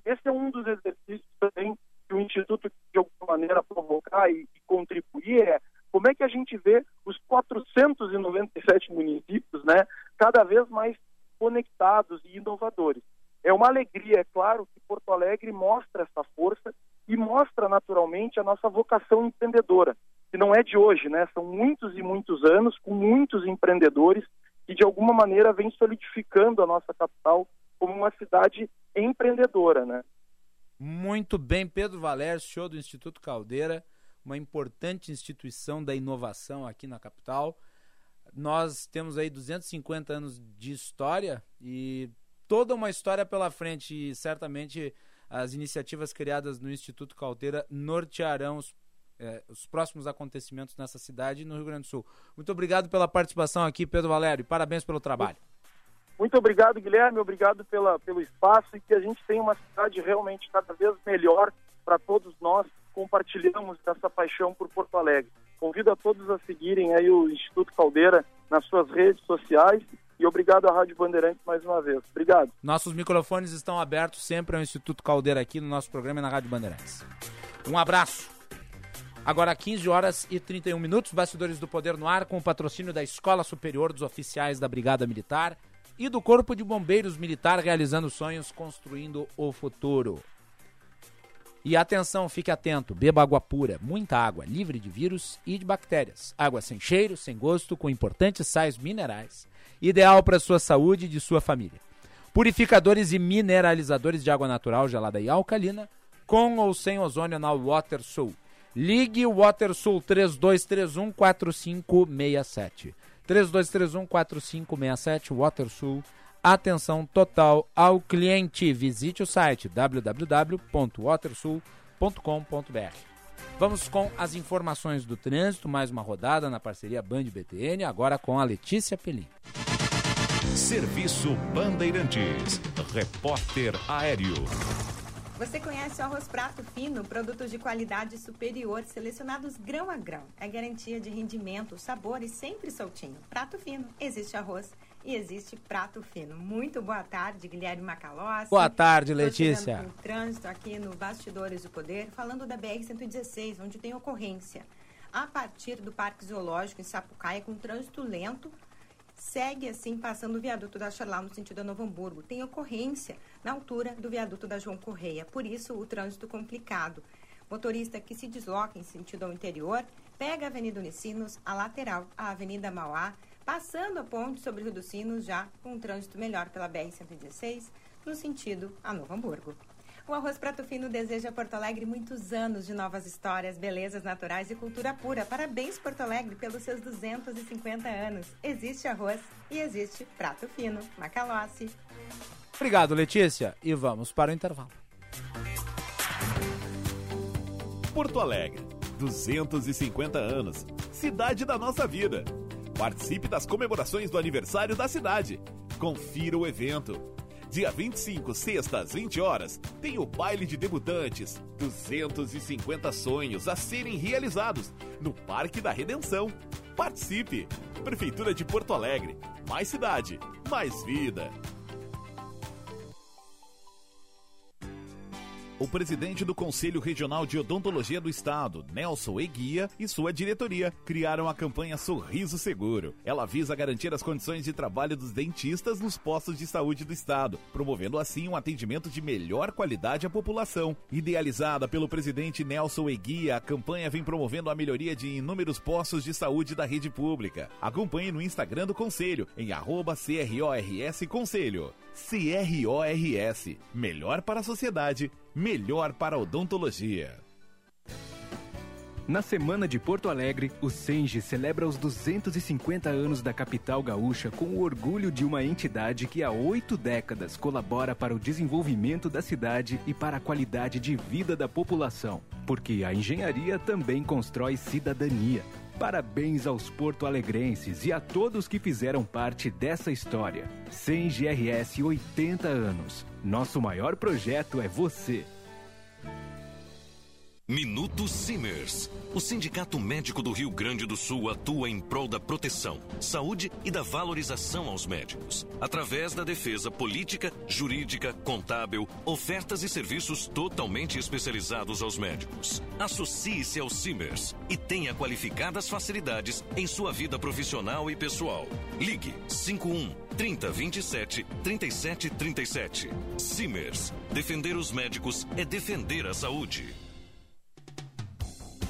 Speaker 34: Esse é um dos exercícios também que o Instituto, de alguma maneira, provocar e, e contribuir é como é que a gente vê os 497 municípios, né, cada vez mais conectados e inovadores. É uma alegria, é claro, que Porto Alegre mostra essa força e mostra naturalmente a nossa vocação empreendedora, que não é de hoje, né? São muitos e muitos anos com muitos empreendedores que de alguma maneira vem solidificando a nossa capital como uma cidade empreendedora, né?
Speaker 1: Muito bem, Pedro Valério, show do Instituto Caldeira, uma importante instituição da inovação aqui na capital. Nós temos aí 250 anos de história e toda uma história pela frente e certamente as iniciativas criadas no Instituto Caldeira nortearão os, eh, os próximos acontecimentos nessa cidade e no Rio Grande do Sul. Muito obrigado pela participação aqui, Pedro Valério, e parabéns pelo trabalho.
Speaker 34: Muito obrigado, Guilherme. Obrigado pela, pelo espaço e que a gente tenha uma cidade realmente cada vez melhor para todos nós que compartilhamos essa paixão por Porto Alegre. Convido a todos a seguirem aí o Instituto Caldeira nas suas redes sociais e obrigado à Rádio Bandeirantes mais uma vez. Obrigado.
Speaker 1: Nossos microfones estão abertos sempre ao Instituto Caldeira aqui no nosso programa e na Rádio Bandeirantes. Um abraço. Agora 15 horas e 31 minutos, Bastidores do Poder no ar com o patrocínio da Escola Superior dos Oficiais da Brigada Militar e do Corpo de Bombeiros Militar realizando sonhos, construindo o futuro. E atenção, fique atento, beba água pura, muita água, livre de vírus e de bactérias. Água sem cheiro, sem gosto, com importantes sais minerais. Ideal para sua saúde e de sua família. Purificadores e mineralizadores de água natural, gelada e alcalina, com ou sem ozônio na WaterSul. Ligue WaterSul 3231 4567. 3231-4567 WaterSul. Atenção total ao cliente. Visite o site www.watersul.com.br. Vamos com as informações do trânsito, mais uma rodada na parceria Band BTN, agora com a Letícia Pelim.
Speaker 22: Serviço Bandeirantes. Repórter Aéreo.
Speaker 35: Você conhece o arroz prato fino, produtos de qualidade superior, selecionados grão a grão. É garantia de rendimento, sabor e sempre soltinho. Prato fino, existe arroz e existe prato fino. Muito boa tarde, Guilherme Macalossi.
Speaker 1: Boa tarde, Letícia.
Speaker 35: O trânsito aqui no Bastidores do Poder, falando da BR-116, onde tem ocorrência. A partir do Parque Zoológico em Sapucaia, com trânsito lento, segue assim passando o viaduto da Charlau no sentido da Novo Hamburgo. Tem ocorrência na altura do viaduto da João Correia, por isso o trânsito complicado. Motorista que se desloca em sentido ao interior, pega a Avenida Unicinos, a lateral, a Avenida Mauá, passando a ponte sobre o Rio dos Sinos, já com um trânsito melhor pela BR-116, no sentido a Novo Hamburgo. O Arroz Prato Fino deseja a Porto Alegre muitos anos de novas histórias, belezas naturais e cultura pura. Parabéns, Porto Alegre, pelos seus 250 anos. Existe arroz e existe Prato Fino. Macalossi.
Speaker 1: Obrigado, Letícia. E vamos para o intervalo.
Speaker 25: Porto Alegre, 250 anos. Cidade da nossa vida. Participe das comemorações do aniversário da cidade. Confira o evento. Dia 25, sexta, às 20 horas, tem o baile de debutantes. 250 sonhos a serem realizados no Parque da Redenção. Participe! Prefeitura de Porto Alegre. Mais cidade, mais vida. O presidente do Conselho Regional de Odontologia do Estado, Nelson Eguia, e sua diretoria criaram a campanha Sorriso Seguro. Ela visa garantir as condições de trabalho dos dentistas nos postos de saúde do Estado, promovendo assim um atendimento de melhor qualidade à população. Idealizada pelo presidente Nelson Eguia, a campanha vem promovendo a melhoria de inúmeros postos de saúde da rede pública. Acompanhe no Instagram do Conselho, em arroba CRORS Conselho. CRORS. Melhor para a sociedade, melhor para odontologia.
Speaker 36: Na Semana de Porto Alegre, o Senge celebra os 250 anos da capital gaúcha com o orgulho de uma entidade que há oito décadas colabora para o desenvolvimento da cidade e para a qualidade de vida da população. Porque a engenharia também constrói cidadania. Parabéns aos porto-alegrenses e a todos que fizeram parte dessa história. Senge RS 80 anos. Nosso maior projeto é você.
Speaker 7: Minuto Simers. O Sindicato Médico do Rio Grande do Sul atua em prol da proteção, saúde e da valorização aos médicos, através da defesa política, jurídica, contábil, ofertas e serviços totalmente especializados aos médicos. Associe-se ao Simers e tenha qualificadas facilidades em sua vida profissional e pessoal. Ligue 51 3027 3737. Simers. Defender os médicos é defender a saúde.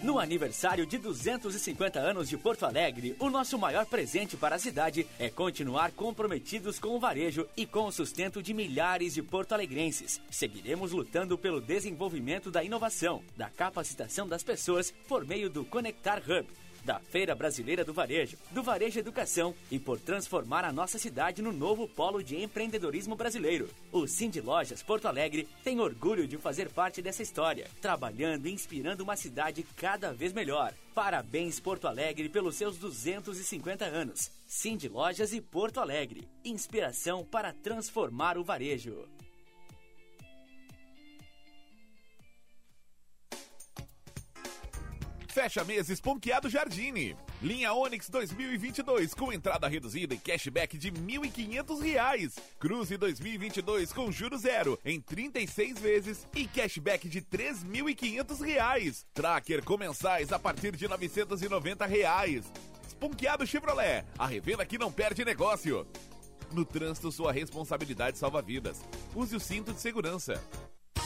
Speaker 26: No aniversário de 250 anos de Porto Alegre, o nosso maior presente para a cidade é continuar comprometidos com o varejo e com o sustento de milhares de porto-alegrenses. Seguiremos lutando pelo desenvolvimento da inovação, da capacitação das pessoas por meio do Conectar Hub da Feira Brasileira do Varejo, do Varejo Educação e por transformar a nossa cidade no novo polo de empreendedorismo brasileiro. O Cindy Lojas Porto Alegre tem orgulho de fazer parte dessa história, trabalhando e inspirando uma cidade cada vez melhor. Parabéns Porto Alegre pelos seus 250 anos. Cindy Lojas e Porto Alegre, inspiração para transformar o varejo.
Speaker 25: Fecha meses Ponqueado Jardine. Linha Onix 2022 com entrada reduzida e cashback de R$ 1.500. Cruze 2022 com juros zero em 36 vezes e cashback de R$ 3.500. Tracker com mensais a partir de 990 reais. Ponqueado Chevrolet, a revenda que não perde negócio. No trânsito, sua responsabilidade salva vidas. Use o cinto de segurança.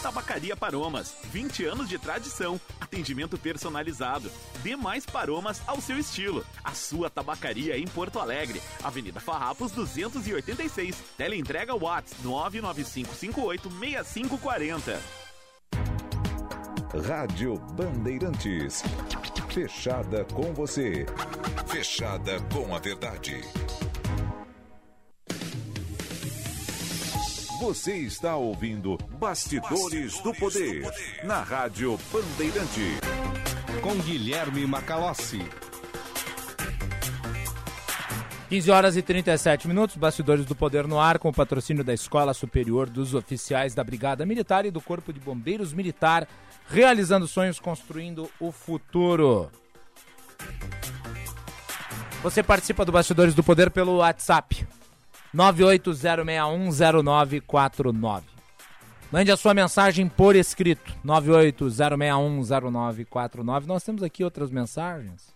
Speaker 37: Tabacaria Paromas, 20 anos de tradição, atendimento personalizado. Dê mais paromas ao seu estilo. A sua tabacaria em Porto Alegre, Avenida Farrapos 286. Teleentrega Whats 995586540.
Speaker 22: Rádio Bandeirantes. Fechada com você. Fechada com a verdade. Você está ouvindo Bastidores, Bastidores do, poder, do Poder na Rádio Bandeirante.
Speaker 7: Com Guilherme Macalossi.
Speaker 1: 15 horas e 37 minutos, bastidores do Poder no Ar, com o patrocínio da Escola Superior dos Oficiais da Brigada Militar e do Corpo de Bombeiros Militar, realizando sonhos, construindo o futuro. Você participa do Bastidores do Poder pelo WhatsApp 980610949. Mande a sua mensagem por escrito 980610949. Nós temos aqui outras mensagens.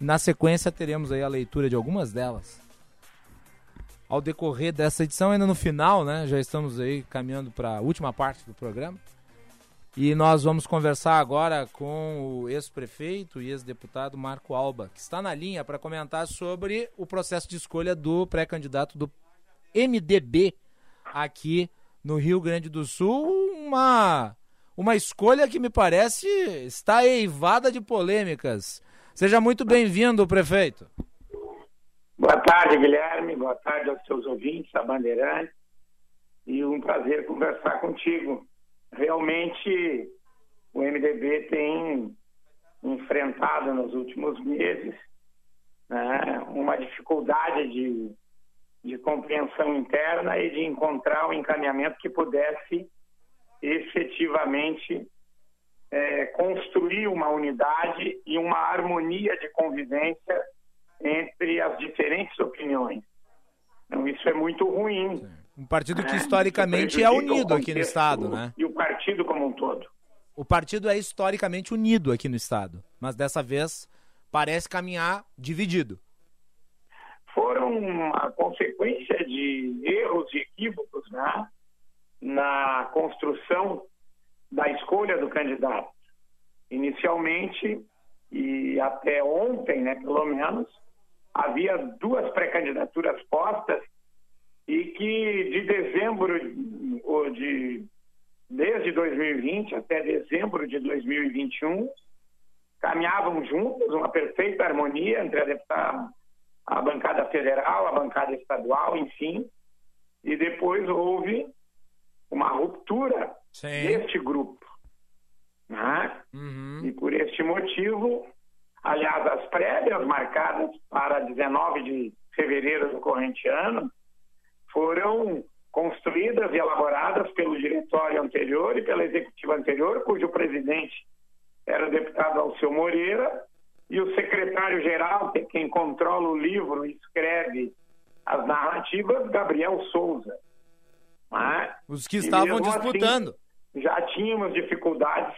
Speaker 1: Na sequência teremos aí a leitura de algumas delas. Ao decorrer dessa edição, ainda no final, né? Já estamos aí caminhando para a última parte do programa. E nós vamos conversar agora com o ex-prefeito e ex-deputado Marco Alba, que está na linha para comentar sobre o processo de escolha do pré-candidato do MDB aqui no Rio Grande do Sul. Uma, uma escolha que me parece está eivada de polêmicas. Seja muito bem-vindo, prefeito.
Speaker 38: Boa tarde, Guilherme. Boa tarde aos seus ouvintes, a Bandeirante. E um prazer conversar contigo. Realmente, o MDB tem enfrentado nos últimos meses né, uma dificuldade de, de compreensão interna e de encontrar um encaminhamento que pudesse efetivamente é, construir uma unidade e uma harmonia de convivência entre as diferentes opiniões. Então, isso é muito ruim.
Speaker 1: Um partido que historicamente é unido aqui no Estado, né?
Speaker 38: E o partido como um todo.
Speaker 1: O partido é historicamente unido aqui no Estado, mas dessa vez parece caminhar dividido.
Speaker 38: Foram uma consequência de erros e equívocos né? na construção da escolha do candidato. Inicialmente, e até ontem, né, pelo menos, havia duas pré-candidaturas postas e que de dezembro ou de desde 2020 até dezembro de 2021 caminhavam juntos, uma perfeita harmonia entre a, deputada, a bancada federal, a bancada estadual, enfim, e depois houve uma ruptura Sim. deste grupo. Né? Uhum. E por este motivo, aliás, as prévias marcadas para 19 de fevereiro do corrente ano foram construídas e elaboradas pelo diretório anterior e pela executiva anterior, cujo presidente era o deputado Alceu Moreira, e o secretário-geral, que é quem controla o livro e escreve as narrativas, Gabriel Souza.
Speaker 1: Né? Os que estavam assim, disputando.
Speaker 38: Assim, já tínhamos dificuldades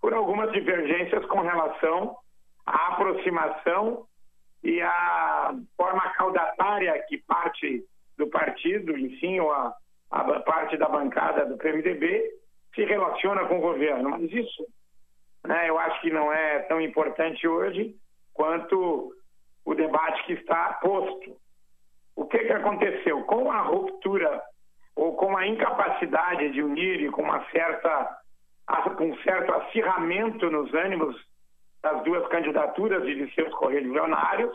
Speaker 38: por algumas divergências com relação à aproximação e à forma caudatária que parte do partido, enfim, ou a, a parte da bancada do PMDB se relaciona com o governo. Mas isso né, eu acho que não é tão importante hoje quanto o debate que está posto. O que, que aconteceu? Com a ruptura ou com a incapacidade de unir e com uma certa um certo acirramento nos ânimos das duas candidaturas e de seus correligionários,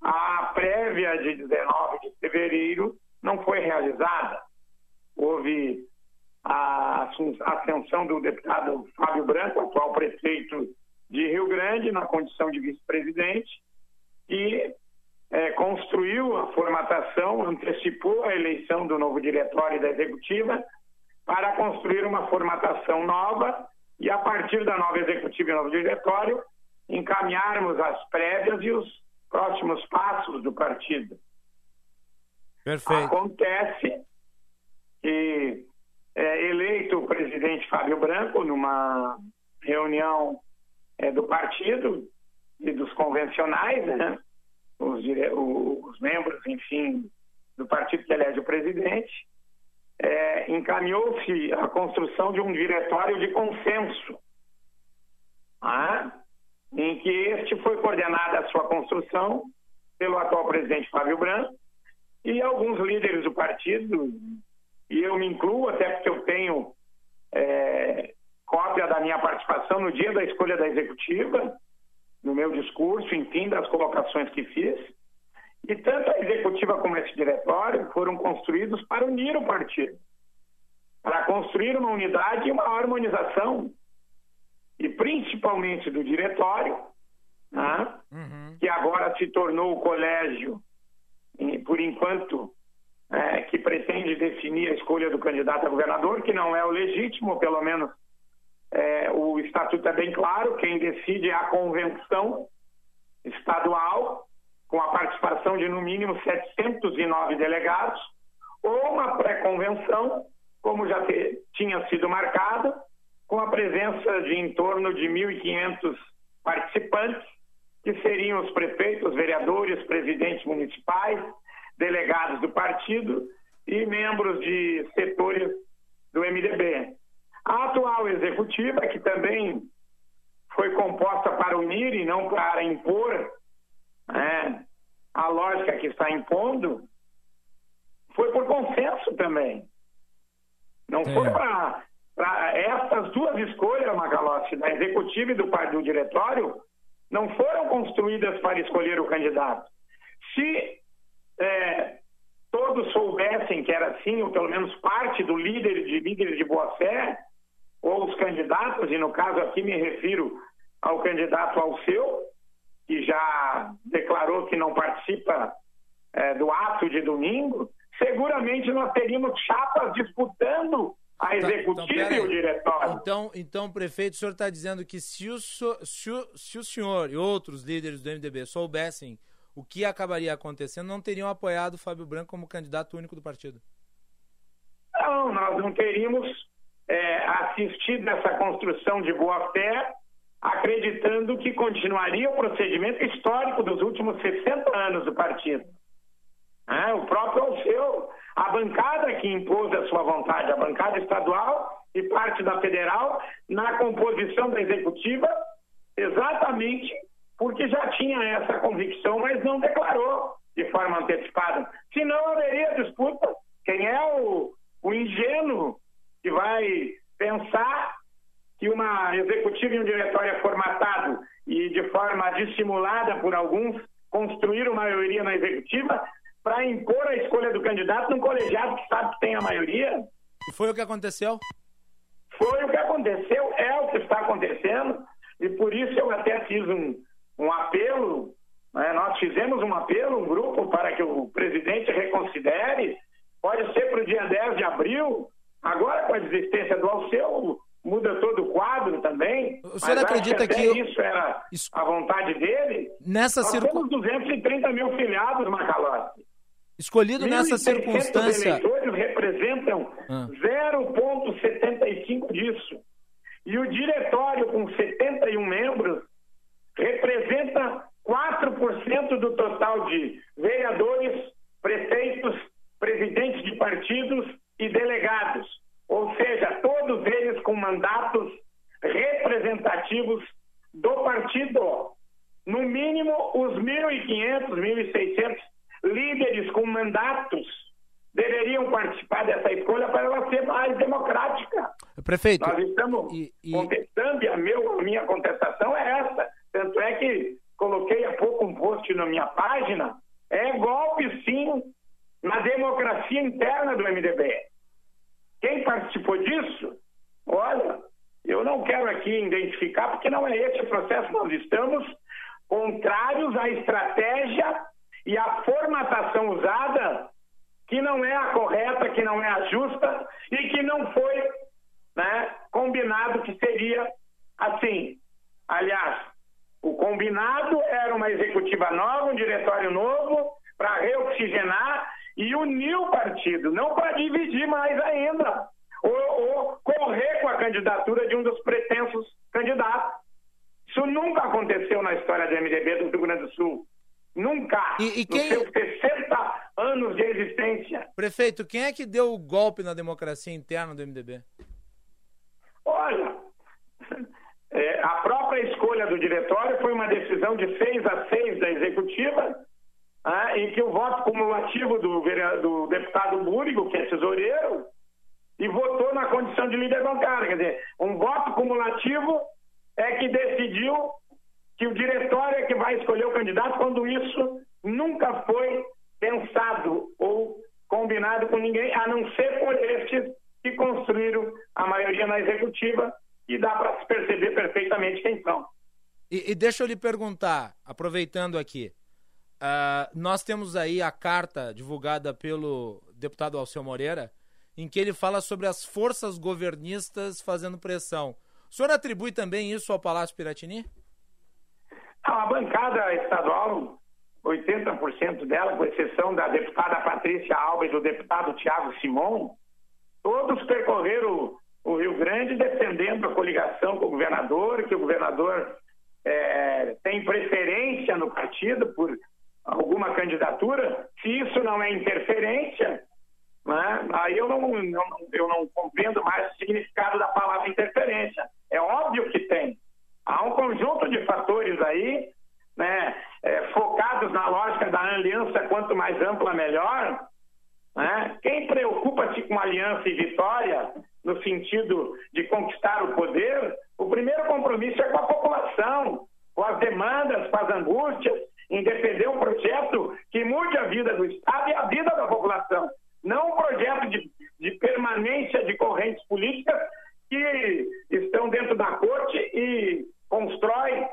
Speaker 38: a prévia de 19 de fevereiro não foi realizada. Houve a ascensão do deputado Fábio Branco, atual prefeito de Rio Grande, na condição de vice-presidente, e é, construiu a formatação, antecipou a eleição do novo diretório da executiva para construir uma formatação nova e, a partir da nova executiva e novo diretório, encaminharmos as prévias e os próximos passos do partido.
Speaker 1: Perfeito.
Speaker 38: Acontece que é eleito o presidente Fábio Branco numa reunião é, do partido e dos convencionais, né? os, os membros, enfim, do partido que elege o presidente, é, encaminhou-se a construção de um diretório de consenso, ah, em que este foi coordenada a sua construção pelo atual presidente Fábio Branco e alguns líderes do partido, e eu me incluo até porque eu tenho é, cópia da minha participação no dia da escolha da executiva, no meu discurso, enfim, das colocações que fiz. E tanto a executiva como esse diretório foram construídos para unir o partido, para construir uma unidade e uma harmonização, e principalmente do diretório, né, uhum. que agora se tornou o colégio por enquanto, é, que pretende definir a escolha do candidato a governador, que não é o legítimo, pelo menos é, o estatuto é bem claro, quem decide é a convenção estadual, com a participação de no mínimo 709 delegados, ou uma pré-convenção, como já te, tinha sido marcada, com a presença de em torno de 1.500 participantes, que seriam os prefeitos, vereadores, presidentes municipais, delegados do partido e membros de setores do MDB. A atual executiva, que também foi composta para unir e não para impor né, a lógica que está impondo, foi por consenso também. Não é. foi para. Essas duas escolhas, Macalossi, da executiva e do, do diretório, não foram construídas para escolher o candidato. Se é, todos soubessem que era assim, ou pelo menos parte do líder de líderes de boa fé, ou os candidatos, e no caso aqui me refiro ao candidato Alceu, que já declarou que não participa é, do ato de domingo, seguramente nós teríamos chapas disputando a executiva então, então, e o diretório.
Speaker 1: Então, então, prefeito, o senhor está dizendo que se o, se, o, se o senhor e outros líderes do MDB soubessem o que acabaria acontecendo, não teriam apoiado o Fábio Branco como candidato único do partido?
Speaker 38: Não, nós não teríamos é, assistido essa construção de boa-fé, acreditando que continuaria o procedimento histórico dos últimos 60 anos do partido. É, o próprio Alceu, a bancada que impôs a sua vontade, a bancada estadual e parte da federal, na composição da executiva, exatamente porque já tinha essa convicção, mas não declarou de forma antecipada. Senão haveria disputa. Quem é o, o ingênuo que vai pensar que uma executiva e um diretório é formatado e de forma dissimulada por alguns construíram maioria na executiva para impor a escolha do candidato num colegiado que sabe que tem a maioria.
Speaker 1: E foi o que aconteceu?
Speaker 38: Foi o que aconteceu, é o que está acontecendo, e por isso eu até fiz um, um apelo, né? nós fizemos um apelo, um grupo, para que o presidente reconsidere, pode ser para o dia 10 de abril, agora com a desistência do Alceu, muda todo o quadro também.
Speaker 1: O senhor acredita que,
Speaker 38: que isso era a vontade dele?
Speaker 1: Nessa
Speaker 38: circunstância. Temos 230 mil filiados, Macalossi.
Speaker 1: Escolhido nessa circunstância.
Speaker 38: eleitores representam ah. 0,75 disso. E o diretório, com 71 membros, representa 4% do total de vereadores, prefeitos, presidentes de partidos e delegados. Ou seja, todos eles com mandatos representativos do partido. No mínimo, os 1.500, 1.600 líderes com mandatos deveriam participar dessa escolha para ela ser mais democrática.
Speaker 1: Prefeito.
Speaker 38: Nós estamos e, e... contestando e a, meu, a minha contestação é essa. Tanto é que coloquei há pouco um post na minha página. É golpe, sim, na democracia interna do MDB. Quem participou disso? Olha, eu não quero aqui identificar, porque não é esse o processo. Nós estamos contrários à estratégia e à formatação usada, que não é a correta, que não é a justa e que não foi né, combinado que seria assim. Aliás, o combinado era uma executiva nova, um diretório novo, para reoxigenar e unir o partido, não para dividir mais ainda, ou, ou, correr com a candidatura de um dos pretensos candidatos. Isso nunca aconteceu na história do MDB do Rio Grande do Sul. Nunca.
Speaker 1: E, e quem...
Speaker 38: Nos seus 60 anos de existência.
Speaker 1: Quem é que deu o golpe na democracia interna do MDB?
Speaker 38: Olha, é, a própria escolha do diretório foi uma decisão de 6 a 6 da executiva, ah, em que o voto cumulativo do, do deputado Búrigo, que é tesoureiro, e votou na condição de líder bancário. Quer dizer, um voto cumulativo é que decidiu que o diretório é que vai escolher o candidato quando isso nunca foi pensado ou combinado com ninguém, a não ser por estes que construíram a maioria na executiva e dá para se perceber perfeitamente quem são.
Speaker 1: E, e, deixa eu lhe perguntar, aproveitando aqui, uh, nós temos aí a carta divulgada pelo deputado Alceu Moreira, em que ele fala sobre as forças governistas fazendo pressão. O senhor atribui também isso ao Palácio Piratini?
Speaker 38: A bancada estadual, 80% dela, com exceção da deputada Patrícia Alves e do deputado Tiago Simon, todos percorreram o Rio Grande defendendo a coligação com o governador, que o governador é, tem preferência no partido por alguma candidatura. Se isso não é interferência, né, aí eu não, não, eu não compreendo mais o significado da palavra interferência. É óbvio que tem. Há um conjunto de fatores aí, né, é, focados na lógica da aliança quanto mais ampla, melhor. Né? Quem preocupa-se com aliança e vitória, no sentido de conquistar o poder, o primeiro compromisso é com a população, com as demandas, com as angústias, em defender um projeto que mude a vida do Estado e a vida da população. Não um projeto de, de permanência de correntes políticas que estão dentro da corte e constrói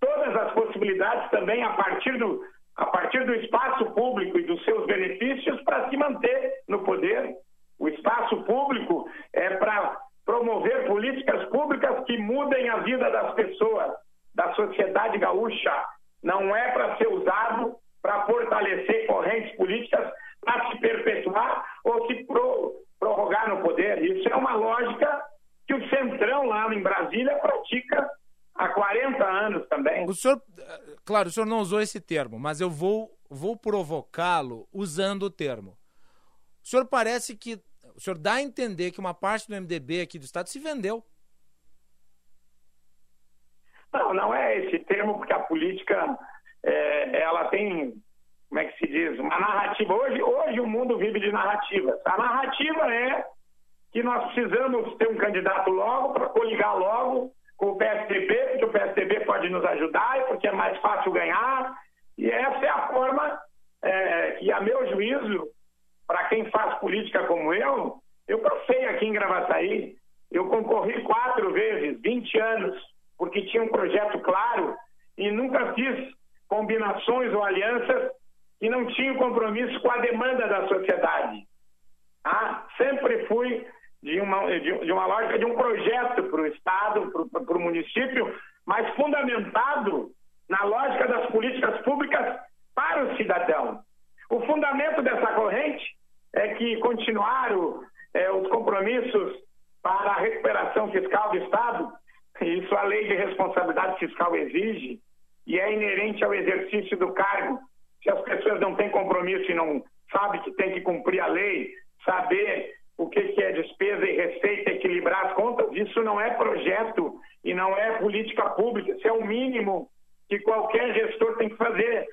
Speaker 38: todas as possibilidades também a partir do, a partir do espaço público e dos seus benefícios para se manter no poder. O espaço público é para promover políticas públicas que mudem a vida das pessoas, da sociedade gaúcha. Não é para ser usado para fortalecer correntes políticas para se perpetuar ou se pro, prorrogar no poder. Isso é uma lógica que o Centrão lá em Brasília pratica há 40 anos também.
Speaker 1: O senhor, claro, o senhor não usou esse termo, mas eu vou, vou provocá-lo usando o termo. O senhor parece que. O senhor dá a entender que uma parte do MDB aqui do Estado se vendeu.
Speaker 38: Não, não é esse termo, porque a política é, ela tem, como é que se diz, uma narrativa. Hoje, hoje o mundo vive de narrativas. A narrativa é que nós precisamos ter um candidato logo para coligar logo com o PSDB, porque o PSDB pode nos ajudar e porque é mais fácil ganhar. E essa é a forma é, que, a meu juízo, para quem faz política como eu, eu passei aqui em Gravataí, eu concorri quatro vezes, 20 anos, porque tinha um projeto claro e nunca fiz combinações ou alianças que não tinham compromisso com a demanda da sociedade. Ah, sempre fui de uma, de, uma lógica de um projeto para o Estado, para o município, mas fundamentado na lógica das políticas públicas para o cidadão. O fundamento dessa corrente é que continuaram é, os compromissos para a recuperação fiscal do Estado, isso a lei de responsabilidade fiscal exige, e é inerente ao exercício do cargo. Se as pessoas não têm compromisso e não sabem que tem que cumprir a lei, saber o que é despesa e receita, equilibrar as contas, isso não é projeto e não é política pública, isso é o mínimo que qualquer gestor tem que fazer.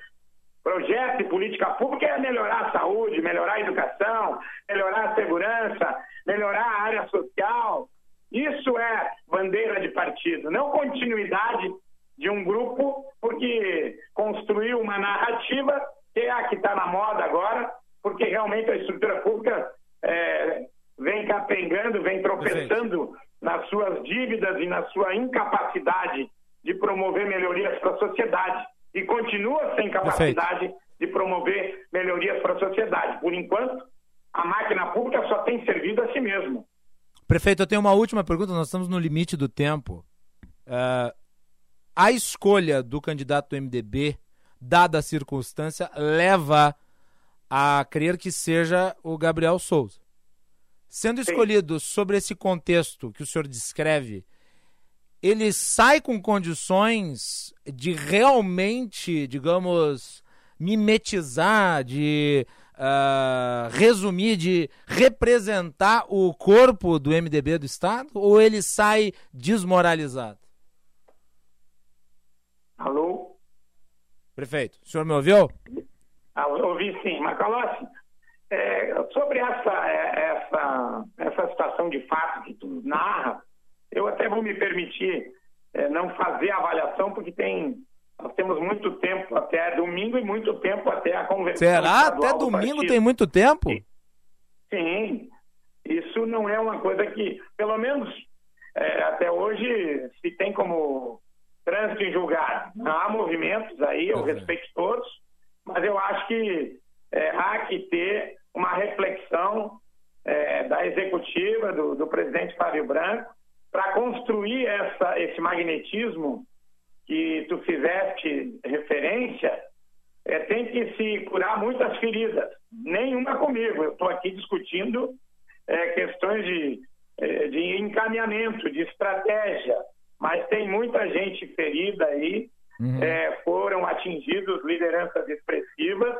Speaker 38: Projeto e política pública é melhorar a saúde, melhorar a educação, melhorar a segurança, melhorar a área social. Isso é bandeira de partido, não continuidade de um grupo, porque construiu uma narrativa que é a que está na moda agora, porque realmente a estrutura pública é, vem capengando, vem tropeçando Perfeito. nas suas dívidas e na sua incapacidade de promover melhorias para a sociedade. E continua sem capacidade Perfeito. de promover melhorias para a sociedade. Por enquanto, a máquina pública só tem servido a si mesmo.
Speaker 1: Prefeito, eu tenho uma última pergunta, nós estamos no limite do tempo. Uh, a escolha do candidato do MDB, dada a circunstância, leva a crer que seja o Gabriel Souza. Sendo escolhido sobre esse contexto que o senhor descreve, ele sai com condições de realmente, digamos, mimetizar, de uh, resumir, de representar o corpo do MDB do Estado? Ou ele sai desmoralizado?
Speaker 38: Alô?
Speaker 1: Prefeito, o senhor me ouviu?
Speaker 38: Ah, ouvi sim. Macalossi, é, sobre essa, é, essa, essa situação de fato que tu narra, eu até vou me permitir é, não fazer a avaliação, porque tem, nós temos muito tempo até domingo e muito tempo até a convenção.
Speaker 1: Será? Até domingo tem muito tempo?
Speaker 38: Sim. Isso não é uma coisa que, pelo menos é, até hoje, se tem como trânsito em julgado. Há movimentos aí, eu respeito todos, mas eu acho que é, há que ter uma reflexão é, da executiva, do, do presidente Fábio Branco, para construir essa, esse magnetismo que tu fizeste referência, é, tem que se curar muitas feridas. Nenhuma comigo. Eu estou aqui discutindo é, questões de, é, de encaminhamento, de estratégia, mas tem muita gente ferida aí. Uhum. É, foram atingidos lideranças expressivas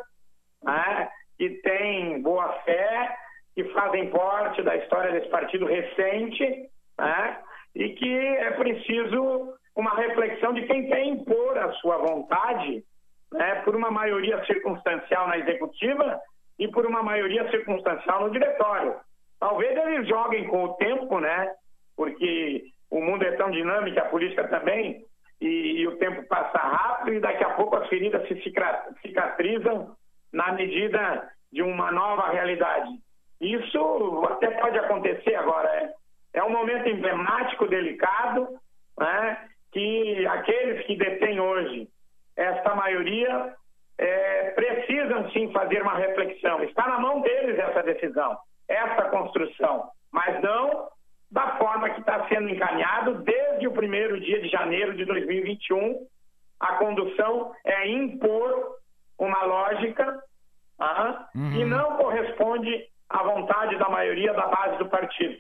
Speaker 38: né, que têm boa fé, que fazem parte da história desse partido recente né, e que é preciso uma reflexão de quem quer impor a sua vontade né, por uma maioria circunstancial na executiva e por uma maioria circunstancial no diretório. Talvez eles joguem com o tempo, né? Porque o mundo é tão dinâmico, a política também, e, e o tempo passa rápido e daqui a pouco as feridas se cicatrizam na medida de uma nova realidade. Isso até pode acontecer agora. É, é um momento emblemático, delicado, né? que aqueles que detêm hoje esta maioria é, precisam sim fazer uma reflexão. Está na mão deles essa decisão, essa construção, mas não da forma que está sendo encaminhado desde o primeiro dia de janeiro de 2021. A condução é impor uma lógica uh, uhum. que não corresponde à vontade da maioria da base do partido.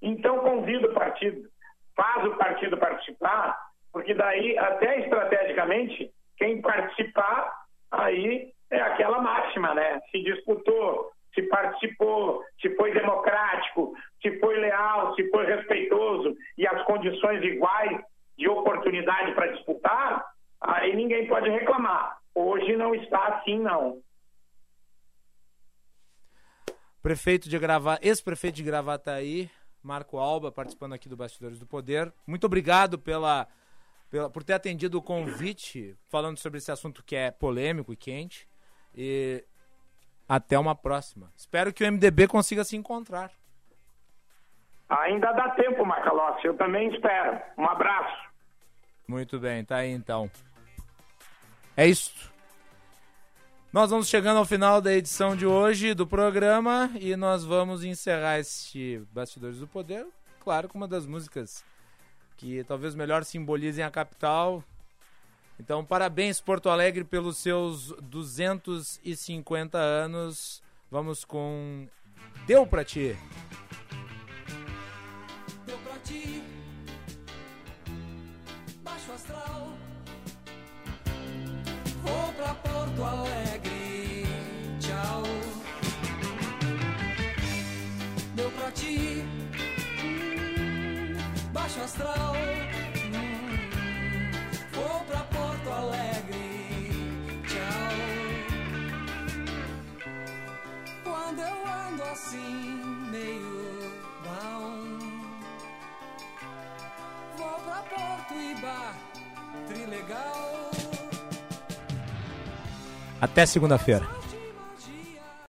Speaker 38: Então, convido o partido, faz o partido participar, porque daí, até estrategicamente, quem participar, aí é aquela máxima, né? Se disputou, se participou, se foi democrático, se foi leal, se foi respeitoso e as condições iguais de oportunidade para disputar, aí ninguém pode reclamar. Hoje não está assim, não.
Speaker 1: Prefeito de Gravata, ex-prefeito de Gravataí, Marco Alba, participando aqui do Bastidores do Poder. Muito obrigado pela pela, por ter atendido o convite, falando sobre esse assunto que é polêmico e quente. E até uma próxima. Espero que o MDB consiga se encontrar.
Speaker 38: Ainda dá tempo, Macalossi. Eu também espero. Um abraço.
Speaker 1: Muito bem, tá aí então. É isso. Nós vamos chegando ao final da edição de hoje do programa e nós vamos encerrar este Bastidores do Poder, claro, com uma das músicas que talvez melhor simbolizem a capital. Então, parabéns, Porto Alegre, pelos seus 250 anos. Vamos com Deu Pra Ti. Deu pra ti, baixo astral. Vou pra Porto Alegre, astral. Hum, vou pra Porto Alegre, tchau. Quando eu ando assim, meio down, vou pra Porto Iba, trilegal. Até segunda-feira.